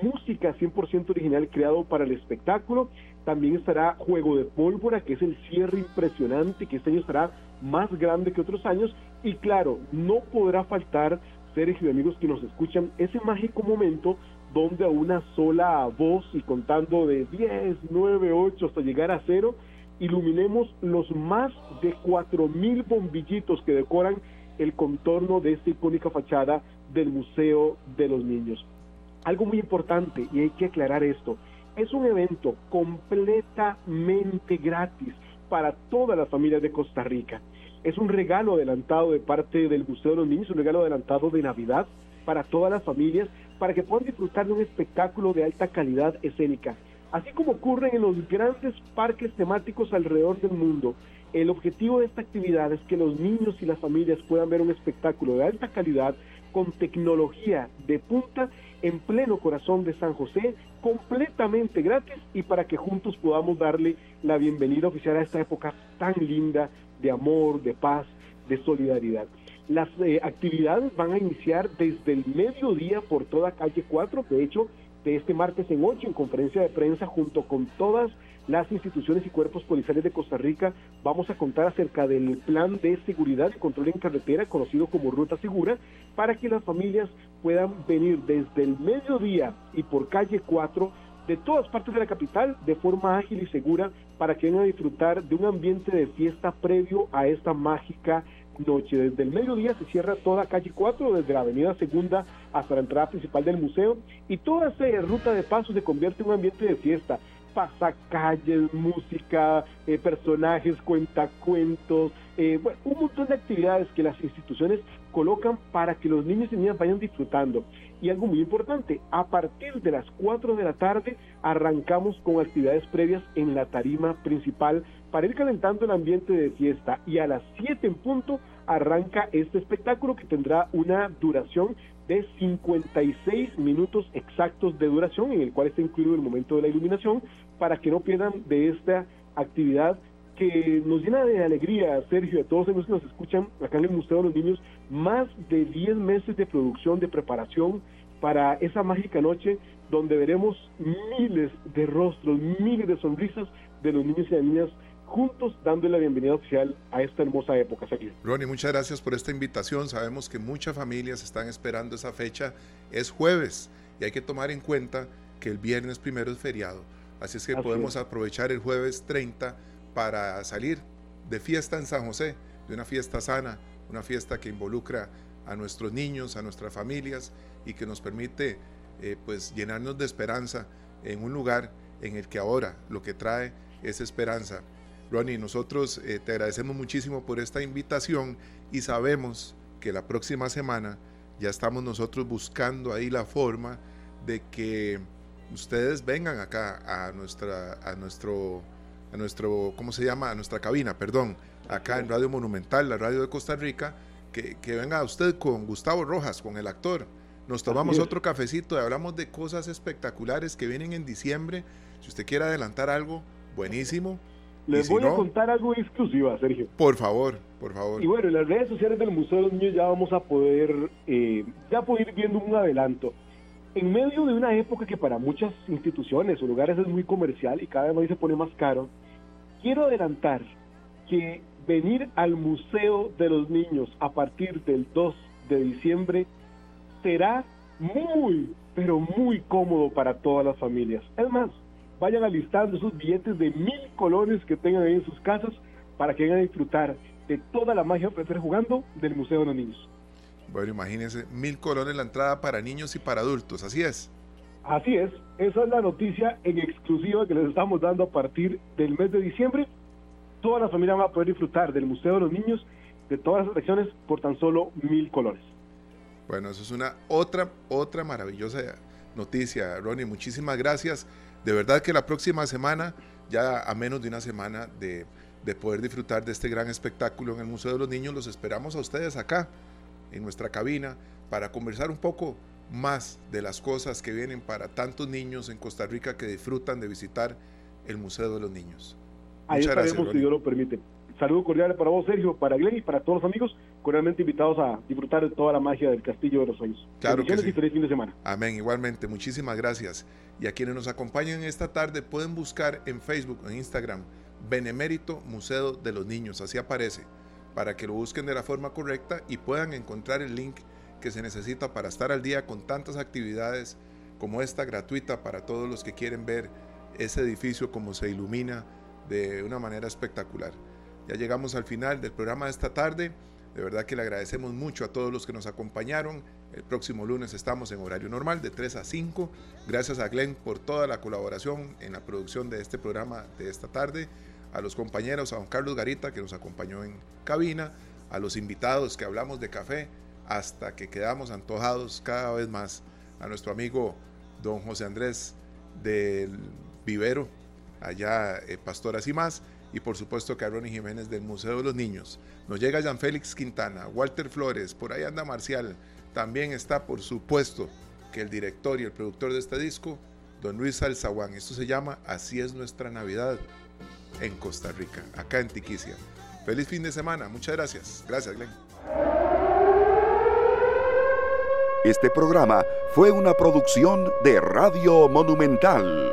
música 100% original creado para el espectáculo. También estará Juego de Pólvora, que es el cierre impresionante, que este año estará más grande que otros años. Y claro, no podrá faltar, Sergio y amigos que nos escuchan, ese mágico momento donde a una sola voz y contando de 10, 9, 8 hasta llegar a cero, iluminemos los más de 4.000 bombillitos que decoran el contorno de esta icónica fachada del Museo de los Niños. Algo muy importante, y hay que aclarar esto, es un evento completamente gratis para todas las familias de Costa Rica. Es un regalo adelantado de parte del Museo de los Niños, un regalo adelantado de Navidad para todas las familias, para que puedan disfrutar de un espectáculo de alta calidad escénica. Así como ocurre en los grandes parques temáticos alrededor del mundo, el objetivo de esta actividad es que los niños y las familias puedan ver un espectáculo de alta calidad con tecnología de punta en pleno corazón de San José, completamente gratis y para que juntos podamos darle la bienvenida oficial a esta época tan linda de amor, de paz, de solidaridad. Las eh, actividades van a iniciar desde el mediodía por toda calle 4, de hecho, de este martes en 8, en conferencia de prensa, junto con todas las instituciones y cuerpos policiales de Costa Rica, vamos a contar acerca del plan de seguridad y control en carretera, conocido como Ruta Segura, para que las familias puedan venir desde el mediodía y por calle 4 de todas partes de la capital de forma ágil y segura para que vengan a disfrutar de un ambiente de fiesta previo a esta mágica noche. Desde el mediodía se cierra toda calle 4, desde la avenida Segunda hasta la entrada principal del museo, y toda esa ruta de paso se convierte en un ambiente de fiesta. Pasacalles, música, eh, personajes, cuentacuentos, eh, un montón de actividades que las instituciones colocan para que los niños y niñas vayan disfrutando. Y algo muy importante, a partir de las 4 de la tarde arrancamos con actividades previas en la tarima principal para ir calentando el ambiente de fiesta y a las 7 en punto arranca este espectáculo que tendrá una duración de 56 minutos exactos de duración en el cual está incluido el momento de la iluminación para que no pierdan de esta actividad que nos llena de alegría, Sergio, a todos los que nos escuchan acá en el Museo de los Niños, más de 10 meses de producción, de preparación para esa mágica noche donde veremos miles de rostros, miles de sonrisas de los niños y las niñas juntos dándole la bienvenida oficial a esta hermosa época, Sergio. Ronnie, muchas gracias por esta invitación. Sabemos que muchas familias están esperando esa fecha. Es jueves y hay que tomar en cuenta que el viernes primero es feriado. Así es que podemos aprovechar el jueves 30 para salir de fiesta en San José, de una fiesta sana, una fiesta que involucra a nuestros niños, a nuestras familias y que nos permite eh, pues llenarnos de esperanza en un lugar en el que ahora lo que trae es esperanza. Ronnie, nosotros eh, te agradecemos muchísimo por esta invitación y sabemos que la próxima semana ya estamos nosotros buscando ahí la forma de que ustedes vengan acá a nuestra a nuestro a nuestro ¿cómo se llama? a nuestra cabina, perdón, acá en Radio Monumental, la radio de Costa Rica, que, que venga usted con Gustavo Rojas, con el actor. Nos tomamos otro cafecito y hablamos de cosas espectaculares que vienen en diciembre. Si usted quiere adelantar algo, buenísimo. Les voy a contar algo exclusivo, Sergio. Por favor, por favor. Y bueno, en las redes sociales del Museo de los Niños ya vamos a poder, eh, ya poder ir viendo un adelanto. En medio de una época que para muchas instituciones o lugares es muy comercial y cada vez se pone más caro, quiero adelantar que venir al Museo de los Niños a partir del 2 de diciembre será muy, pero muy cómodo para todas las familias. Es más, vayan alistando esos billetes de mil colones que tengan ahí en sus casas para que vengan a disfrutar de toda la magia que jugando del Museo de los Niños. Bueno, imagínense, mil colones la entrada para niños y para adultos, así es. Así es, esa es la noticia en exclusiva que les estamos dando a partir del mes de diciembre. Toda la familia va a poder disfrutar del Museo de los Niños, de todas las atracciones, por tan solo mil colones. Bueno, eso es una otra, otra maravillosa noticia, Ronnie. Muchísimas gracias. De verdad que la próxima semana, ya a menos de una semana de, poder disfrutar de este gran espectáculo en el Museo de los Niños, los esperamos a ustedes acá, en nuestra cabina, para conversar un poco más de las cosas que vienen para tantos niños en Costa Rica que disfrutan de visitar el Museo de los Niños. Ahí Muchas estaremos, si Dios lo permite. Saludos cordiales para vos, Sergio, para Glenn y para todos los amigos, cordialmente invitados a disfrutar de toda la magia del Castillo de los Sueños. Claro que sí. y feliz fin de semana. Amén, igualmente. Muchísimas gracias. Y a quienes nos acompañan esta tarde pueden buscar en Facebook en Instagram Benemérito Museo de los Niños, así aparece, para que lo busquen de la forma correcta y puedan encontrar el link que se necesita para estar al día con tantas actividades como esta gratuita para todos los que quieren ver ese edificio como se ilumina de una manera espectacular. Ya llegamos al final del programa de esta tarde. De verdad que le agradecemos mucho a todos los que nos acompañaron. El próximo lunes estamos en horario normal de 3 a 5. Gracias a Glenn por toda la colaboración en la producción de este programa de esta tarde. A los compañeros, a don Carlos Garita que nos acompañó en cabina. A los invitados que hablamos de café hasta que quedamos antojados cada vez más. A nuestro amigo don José Andrés del Vivero, allá eh, Pastoras y más y por supuesto Caroni Jiménez del Museo de los Niños. Nos llega Jean Félix Quintana, Walter Flores, por ahí anda Marcial. También está, por supuesto, que el director y el productor de este disco, don Luis Alzaguán. Esto se llama Así es nuestra Navidad en Costa Rica, acá en Tiquicia. Feliz fin de semana, muchas gracias. Gracias, Glenn. Este programa fue una producción de Radio Monumental.